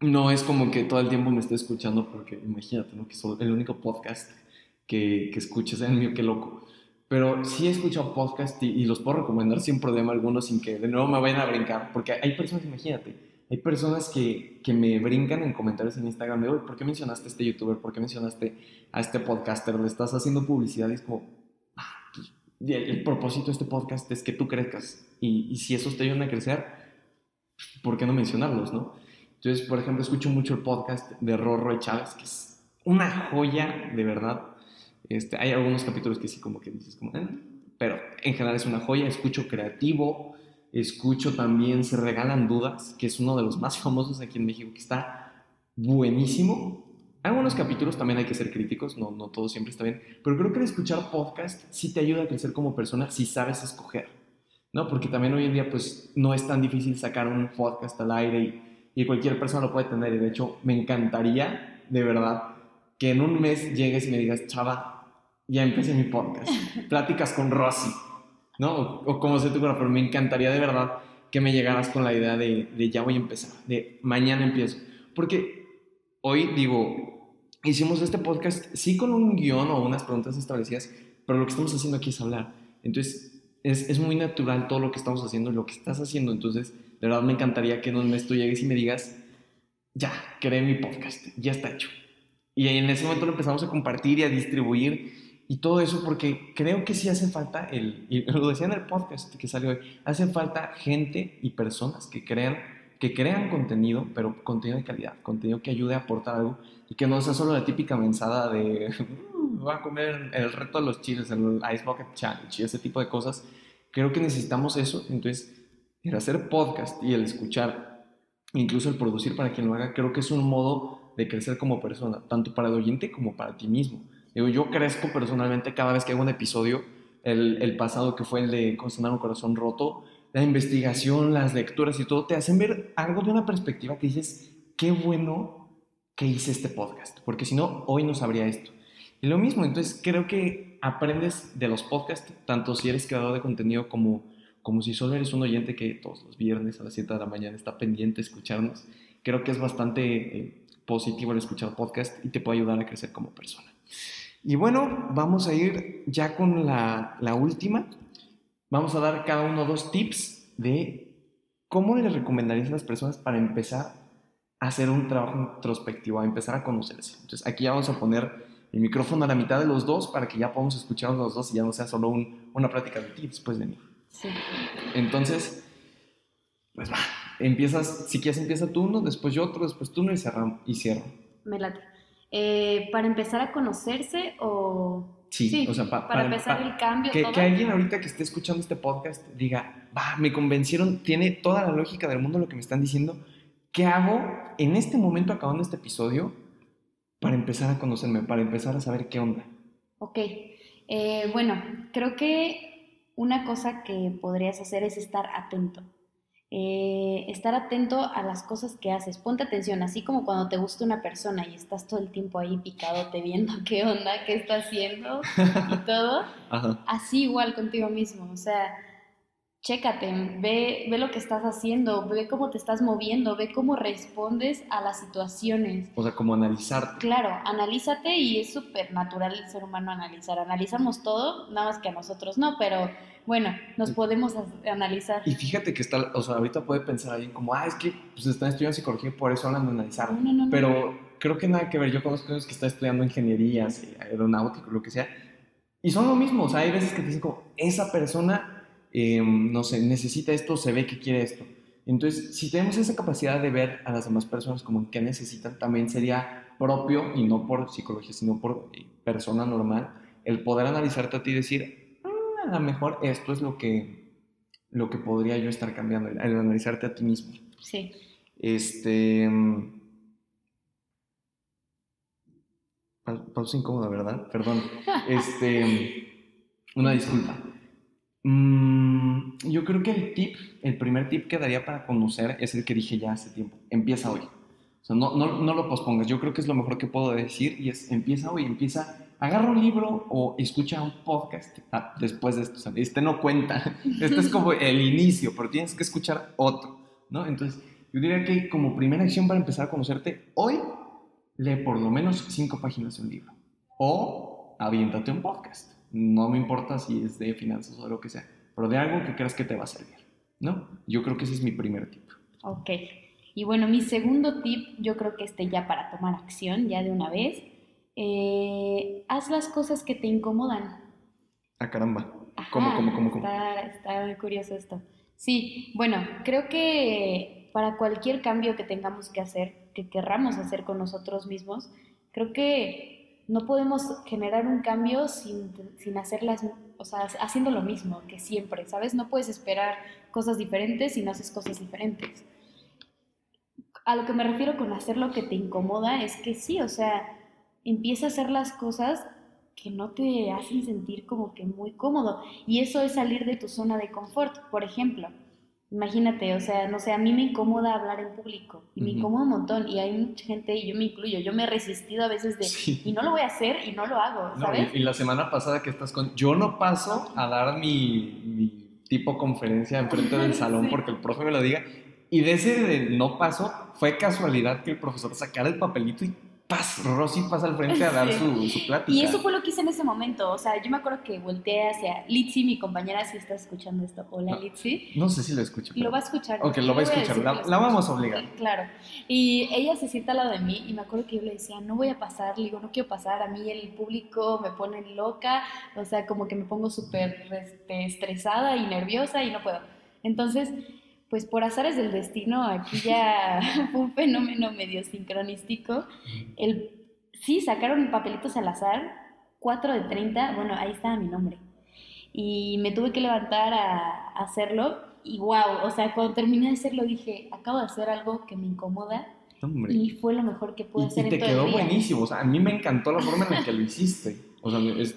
no es como que todo el tiempo me esté escuchando, porque imagínate, ¿no? Que soy el único podcast que, que escuchas, el mío, qué loco. Pero sí he escuchado podcast y, los puedo recomendar sin problema alguno, sin que de nuevo me vayan a brincar, porque hay personas, imagínate, hay personas que, que me brincan en comentarios en Instagram de, hoy, ¿por qué mencionaste a este youtuber? ¿Por qué mencionaste a este podcaster? Le estás haciendo publicidad y es como, ah, el, el, propósito de este podcast es que tú crezcas y, y si eso te ayuda a crecer, ¿por qué no mencionarlos, no? Entonces, por ejemplo, escucho mucho el podcast de Rorro Chávez, que es una joya, de verdad. Este, hay algunos capítulos que sí como que dices como, "Eh", pero en general es una joya, escucho creativo, escucho también Se Regalan Dudas, que es uno de los más famosos aquí en México, que está buenísimo. Algunos capítulos también hay que ser críticos, no, no todo siempre está bien, pero creo que el escuchar podcast sí te ayuda a crecer como persona si sabes escoger, ¿no? Porque también hoy en día pues no es tan difícil sacar un podcast al aire y, y cualquier persona lo puede tener y de hecho me encantaría, de verdad, que en un mes llegues y me digas, chava, ya empecé mi podcast, pláticas con Rosy, ¿no? O, o como se te ocurra, pero me encantaría de verdad que me llegaras con la idea de, de ya voy a empezar, de mañana empiezo. Porque hoy digo, hicimos este podcast sí con un guion o unas preguntas establecidas, pero lo que estamos haciendo aquí es hablar. Entonces, es, es muy natural todo lo que estamos haciendo, lo que estás haciendo. Entonces, de verdad me encantaría que en un mes tú llegues y me digas, ya, creé mi podcast, ya está hecho. Y en ese momento lo empezamos a compartir y a distribuir y todo eso porque creo que sí hace falta, el, y lo decía en el podcast que salió hoy, hace falta gente y personas que crean, que crean contenido, pero contenido de calidad, contenido que ayude a aportar algo y que no sea solo la típica mensada de "Uh, voy a comer el reto de los chiles, el Ice Bucket Challenge y ese tipo de cosas. Creo que necesitamos eso, entonces el hacer podcast y el escuchar, incluso el producir para quien lo haga, creo que es un modo de crecer como persona, tanto para el oyente como para ti mismo. Digo, yo crezco personalmente cada vez que hago un episodio, el, el pasado que fue el de Consonar un corazón roto, la investigación, las lecturas y todo, te hacen ver algo de una perspectiva que dices, qué bueno que hice este podcast, porque si no, hoy no sabría esto. Y lo mismo, entonces creo que aprendes de los podcasts, tanto si eres creador de contenido como, como si solo eres un oyente que todos los viernes a las 7 de la mañana está pendiente a escucharnos. Creo que es bastante eh, positivo el escuchar podcast y te puede ayudar a crecer como persona. Y bueno, vamos a ir ya con la, última. Vamos a dar cada uno dos tips de cómo les recomendarías a las personas para empezar a hacer un trabajo introspectivo, a empezar a conocerse. Entonces aquí ya vamos a poner el micrófono a la mitad de los dos para que ya podamos escucharnos los dos y ya no sea solo un, una plática de ti después de mí. Sí. Entonces, pues va, empiezas, si quieres empieza tú uno, después yo otro, después tú uno y, cerramos, y cierro. Me late. Eh, para empezar a conocerse o... Sí, o sea, pa- para, para- empezar pa- el cambio. Que, todo. que alguien ahorita que esté escuchando este podcast diga, va, me convencieron, tiene toda la lógica del mundo lo que me están diciendo. ¿Qué hago en este momento acabando este episodio para empezar a conocerme, para empezar a saber qué onda? Ok, Eh, bueno, creo que una cosa que podrías hacer es estar atento. Eh, estar atento a las cosas que haces. Ponte atención, así como cuando te gusta una persona y estás todo el tiempo ahí picadote viendo qué onda, qué está haciendo y todo. Ajá. Así igual contigo mismo. O sea, chécate, ve, ve lo que estás haciendo, ve cómo te estás moviendo, ve cómo respondes a las situaciones. O sea, como analizarte. Claro, analízate y es súper natural el ser humano analizar. Analizamos todo, nada más que a nosotros no, pero bueno, nos podemos analizar. Y fíjate que está, o sea, ahorita puede pensar alguien como, ah, es que pues, están estudiando psicología y por eso hablan de analizar. No, no, no. Pero creo que nada que ver. Yo conozco unos que están estudiando ingenierías, eh, aeronáutico, lo que sea. Y son lo mismo. O sea, hay veces que te dicen como, esa persona, eh, no sé, necesita esto, se ve que quiere esto. Entonces, si tenemos esa capacidad de ver a las demás personas como que necesitan, también sería propio, y no por psicología, sino por eh, persona normal, el poder analizarte a ti y decir, "Ah, a lo mejor esto es lo que, lo que podría yo estar cambiando, el, el analizarte a ti mismo. Sí. Este. pa- Pausa incómoda, ¿verdad? Perdón. Este. Una disculpa. Mm, yo creo que el tip, el primer tip que daría para conocer es el que dije ya hace tiempo. Empieza hoy. O sea, no, no, no lo pospongas. Yo creo que es lo mejor que puedo decir y es empieza hoy, empieza. Agarra un libro o escucha un podcast ah, después de esto. O sea, este no cuenta. Este es como el inicio, pero tienes que escuchar otro, ¿no? Entonces, yo diría que como primera acción para empezar a conocerte, hoy lee por lo menos cinco páginas de un libro. O aviéntate un podcast. No me importa si es de finanzas o de lo que sea, pero de algo que creas que te va a servir, ¿no? Yo creo que ese es mi primer tip. Ok. Y bueno, mi segundo tip, yo creo que este ya para tomar acción, ya de una vez, eh, haz las cosas que te incomodan. Ah, caramba. Ajá, ¿Cómo, cómo, cómo, cómo? Está, está muy curioso esto. Sí, bueno, creo que para cualquier cambio que tengamos que hacer, que querramos hacer con nosotros mismos, creo que no podemos generar un cambio sin, sin hacerlas, o sea, haciendo lo mismo que siempre, ¿sabes? No puedes esperar cosas diferentes si no haces cosas diferentes. A lo que me refiero con hacer lo que te incomoda es que sí, o sea, empieza a hacer las cosas que no te hacen sentir como que muy cómodo. Y eso es salir de tu zona de confort. Por ejemplo, Imagínate, o sea, no sé, a mí me incomoda hablar en público y me incomoda un montón y hay mucha gente y yo me incluyo, yo me he resistido a veces de y no lo voy a hacer y no lo hago, ¿sabes? y, la semana pasada que estás con, yo no paso a dar mi, mi tipo conferencia enfrente del salón porque el profe me lo diga y de ese de no paso fue casualidad que el profesor sacara el papelito y paz, Rosy pasa al frente a dar su, su, plática. Y eso fue lo que hice en ese momento. O sea, yo me acuerdo que volteé hacia Litsi, mi compañera, si está escuchando esto. Hola, no, Litsi. No sé si lo escucho. Lo va a escuchar. Ok, lo va a escuchar. la, la, vamos a obligar. Claro. Y ella se sienta al lado de mí y me acuerdo que yo le decía, no voy a pasar. Le digo, no quiero pasar. A mí el público me pone loca. O sea, como que me pongo súper este, estresada y nerviosa y no puedo. Entonces pues por azares del destino, aquí ya fue un fenómeno medio sincronístico. El sí, sacaron papelitos al azar, 4 de 30, bueno, ahí estaba mi nombre. Y me tuve que levantar a, hacerlo y wow, o sea, cuando terminé de hacerlo dije, acabo de hacer algo que me incomoda Hombre. y fue lo mejor que pude y, hacer. Y te en todo quedó el día. buenísimo, o sea, a mí me encantó la forma en la que lo hiciste. O sea, es,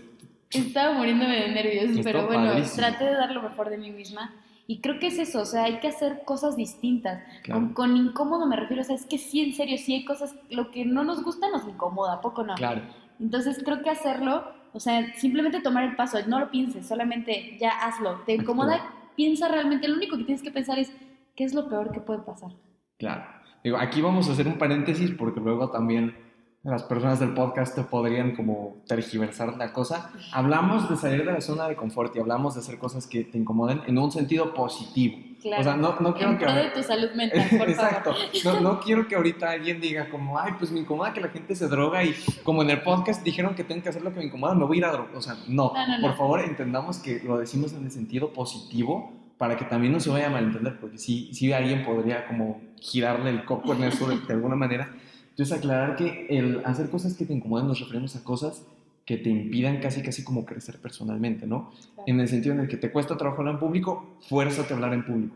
Estaba muriéndome de nervios, pero bueno, padrísimo. traté de dar lo mejor de mí misma. Y creo que es eso, o sea, hay que hacer cosas distintas. Claro. Con, con, incómodo me refiero, o sea, es que sí, en serio, sí hay cosas, lo que no nos gusta nos incomoda, ¿a poco no? Claro. Entonces creo que hacerlo, o sea, simplemente tomar el paso, no lo pienses, solamente ya hazlo. Te incomoda, Actúa. piensa realmente, lo único que tienes que pensar es, ¿qué es lo peor que puede pasar? Claro. Digo, aquí vamos a hacer un paréntesis porque luego también las personas del podcast te podrían como tergiversar la cosa. Hablamos de salir de la zona de confort y hablamos de hacer cosas que te incomoden en un sentido positivo. Claro. O sea, no, no quiero en que... de tu salud mental, por Exacto. favor. No, no quiero que ahorita alguien diga como, ay, pues me incomoda que la gente se droga y como en el podcast dijeron que tengo que hacer lo que me incomoda, me voy a ir a drogar. O sea, no. No, no, no. Por favor, entendamos que lo decimos en el sentido positivo para que también no se vaya a malentender, porque sí, sí alguien podría como girarle el coco en eso de, de alguna manera. Entonces, aclarar que el hacer cosas que te incomodan nos referimos a cosas que te impidan casi, casi como crecer personalmente, ¿no? Claro. En el sentido en el que te cuesta trabajo hablar en público, fuérzate a hablar en público.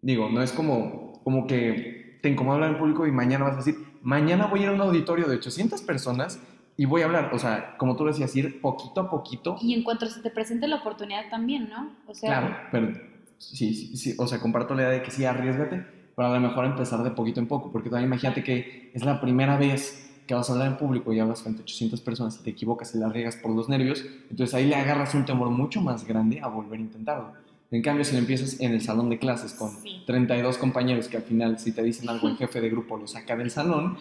Digo, no es como, como que te incomoda hablar en público y mañana vas a decir, mañana voy a ir a un auditorio de 800 personas y voy a hablar. O sea, como tú decías, ir poquito a poquito. Y en cuanto se te presente la oportunidad también, ¿no? O sea, Claro, pero sí, sí, sí, o sea, comparto la idea de que sí, arriesgate, pero a lo mejor empezar de poquito en poco, porque también imagínate que es la primera vez que vas a hablar en público y hablas frente a 800 personas y te equivocas y la riegas por los nervios, entonces ahí le agarras un temor mucho más grande a volver a intentarlo. En cambio, si lo empiezas en el salón de clases con Sí. 32 compañeros que al final si te dicen algo el jefe de grupo lo saca del salón,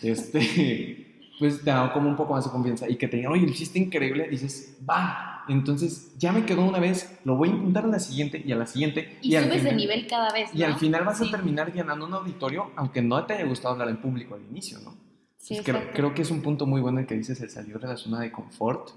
este, pues te da como un poco más de confianza y que te digan, oye, lo hiciste increíble, dices, va, entonces ya me quedó una vez, lo voy a intentar en la siguiente y a la siguiente. y, al subes de nivel cada vez, Y al ¿no? final vas Sí. a terminar llenando un auditorio, aunque no te haya gustado hablar en público al inicio, ¿no? Sí, Entonces, creo, creo que es un punto muy bueno el que dices el salir de la zona de confort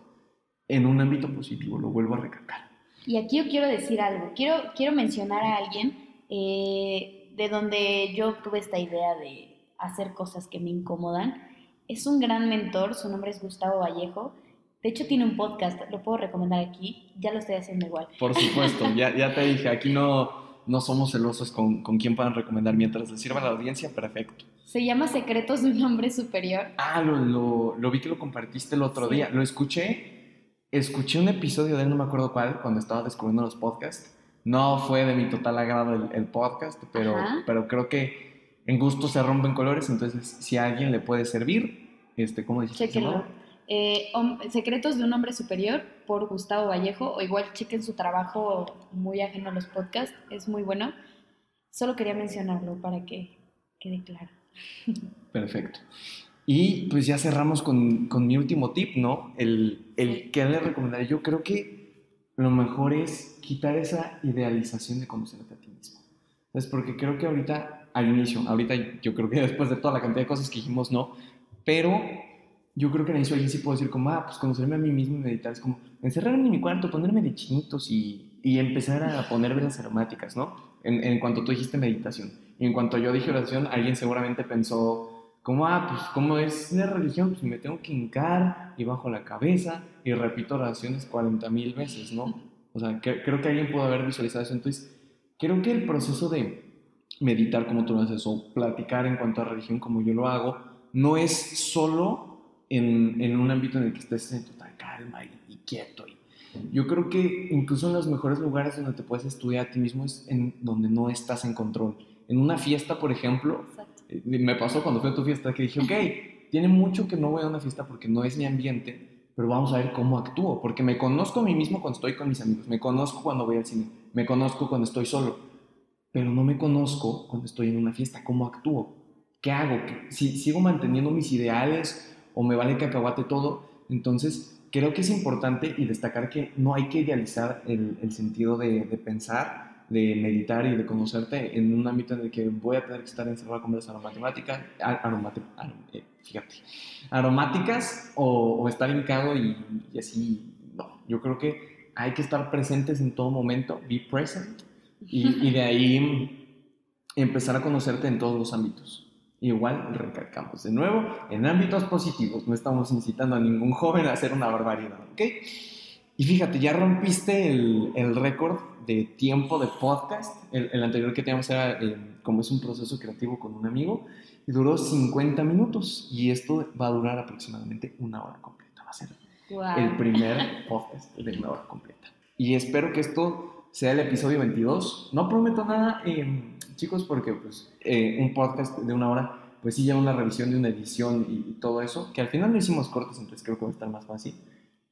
en un ámbito positivo, lo vuelvo a recalcar. Y aquí yo quiero decir algo. Quiero, quiero mencionar a alguien eh, de donde yo tuve esta idea de hacer cosas que me incomodan. Es un gran mentor, su nombre es Gustavo Vallejo. De hecho, tiene un podcast, lo puedo recomendar aquí. Ya lo estoy haciendo igual. Por supuesto, ya, ya te dije, aquí no, no somos celosos con, con quién puedan recomendar mientras les sirva a la audiencia, perfecto. Se llama Secretos de un hombre superior. Ah, lo, lo, lo vi que lo compartiste el otro Sí. día, lo escuché, escuché un episodio de él, no me acuerdo cuál, cuando estaba descubriendo los podcasts. No fue de mi total agrado el, el podcast, pero, Ajá. pero creo que en gusto se rompen colores, entonces si a alguien le puede servir, este, ¿cómo dices? Chequenlo. Eh, Secretos de un hombre superior por Gustavo Vallejo. O igual chequen su trabajo muy ajeno a los podcasts. Es muy bueno. Solo quería mencionarlo para que quede claro. Perfecto. Y pues ya cerramos con, con mi último tip, ¿no? El, el que le recomendaría. Yo creo que lo mejor es quitar esa idealización de conocerte a ti mismo. Es porque creo que ahorita, al inicio, ahorita yo creo que después de toda la cantidad de cosas que dijimos, no, pero yo creo que al inicio alguien sí puedo decir como, ah, pues conocerme a mí mismo y meditar, es como encerrarme en mi cuarto, ponerme de chinitos y, y empezar a poner velas aromáticas, ¿no? En, en cuanto tú dijiste meditación. Y en cuanto yo dije oración, alguien seguramente pensó Como, ah, pues como es de religión, pues me tengo que hincar y bajo la cabeza y repito oraciones 40 mil veces, ¿no? O sea, creo que alguien pudo haber visualizado eso. Entonces, creo que el proceso de meditar como tú lo haces o platicar en cuanto a religión como yo lo hago, no es solo en, en un ámbito en el que estés en total calma y, quieto. Y yo creo que incluso en los mejores lugares donde te puedes estudiar a ti mismo es en donde no estás en control. En una fiesta, por ejemplo, eh, me pasó cuando fui a tu fiesta que dije, ok, tiene mucho que no voy a una fiesta porque no es mi ambiente, pero vamos a ver cómo actúo, porque me conozco a mí mismo cuando estoy con mis amigos, me conozco cuando voy al cine, me conozco cuando estoy solo, pero no me conozco cuando estoy en una fiesta, cómo actúo, qué hago, si sigo manteniendo mis ideales o me vale que acabate todo, entonces creo que es importante y destacar que no hay que idealizar el, sentido de, pensar de meditar y de conocerte en un ámbito en el que voy a tener que estar encerrado con las aromáticas, aromáticas o, estar hincado y, y, así, no, yo creo que hay que estar presentes en todo momento, be present, y, y de ahí empezar a conocerte en todos los ámbitos. Igual recalcamos de nuevo, en ámbitos positivos, no estamos incitando a ningún joven a hacer una barbaridad, ¿ok? Y fíjate, ya rompiste el, el récord de tiempo de podcast. El, el anterior que teníamos era eh, como es un proceso creativo con un amigo y duró 50 minutos y esto va a durar aproximadamente una hora completa. Va a ser el primer podcast de una hora completa. Y espero que esto sea el episodio 22. No prometo nada, eh, chicos, porque pues, eh, un podcast de una hora pues sí lleva una revisión de una edición y, y, todo eso, que al final lo hicimos cortos, entonces creo que va a estar más fácil.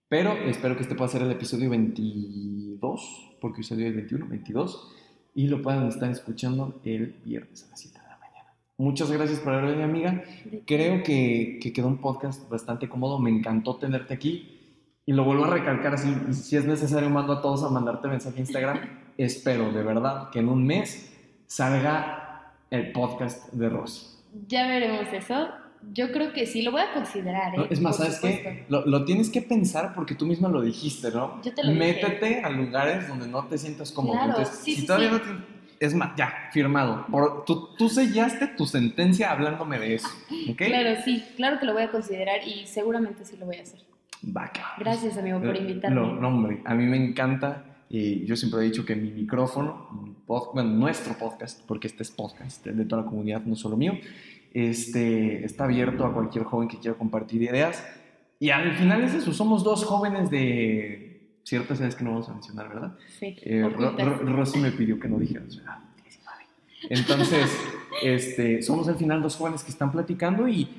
Pero espero que este pueda ser el episodio 22, porque hoy salió el 21, 22, y lo puedan estar escuchando el viernes a las 7 de la mañana. Muchas gracias por haber venido, amiga. Creo que, que, quedó un podcast bastante cómodo. Me encantó tenerte aquí. Y lo vuelvo a recalcar así, si es necesario mando a todos a mandarte mensaje a Instagram. Espero de verdad que en un mes salga el podcast de Rosy. Ya veremos eso yo creo que sí, lo voy a considerar. ¿eh? es más, ¿sabes qué? Lo, tienes que pensar porque tú misma lo dijiste, ¿no? Yo te lo Métete a lugares donde no te sientas cómodo. Entonces, si todavía no te... Es más, ya, firmado. tú, tú, sellaste tu sentencia hablándome de eso. Claro, sí, claro que lo voy a considerar y seguramente sí lo voy a hacer. Vaca. Gracias, amigo, por invitarme. No, hombre, a mí me encanta. Y yo siempre he dicho que mi micrófono, bueno, nuestro podcast, porque este es podcast de toda la comunidad, no solo mío, este, está abierto a cualquier joven que quiera compartir ideas. Y al final es eso, somos dos jóvenes de ciertas edades que no vamos a mencionar, ¿verdad? Sí. Eh, Rosy me pidió que no dijera Entonces, este, somos al final dos jóvenes que están platicando y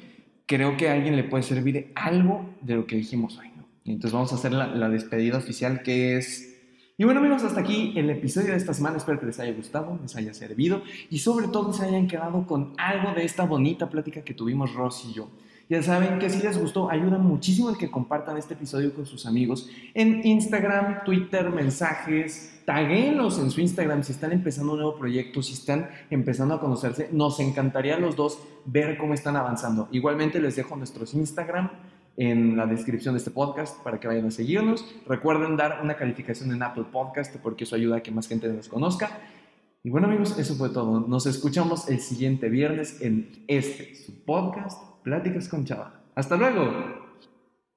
creo que a alguien le puede servir algo de lo que dijimos hoy. ¿no? Entonces vamos a hacer la, la despedida oficial que es y bueno amigos, hasta aquí el episodio de esta semana. Espero que les haya gustado, les haya servido y sobre todo se hayan quedado con algo de esta bonita plática que tuvimos Ross y yo. Ya saben que si les gustó, ayuda muchísimo el que compartan este episodio con sus amigos en Instagram, Twitter, mensajes, taguenos en su Instagram si están empezando un nuevo proyecto, si están empezando a conocerse. Nos encantaría a los dos ver cómo están avanzando. Igualmente les dejo nuestros Instagram en la descripción de este podcast para que vayan a seguirnos. Recuerden dar una calificación en Apple Podcast porque eso ayuda a que más gente nos conozca. Y bueno amigos, eso fue todo. Nos escuchamos el siguiente viernes en este, podcast, Pláticas con Chava. Hasta luego.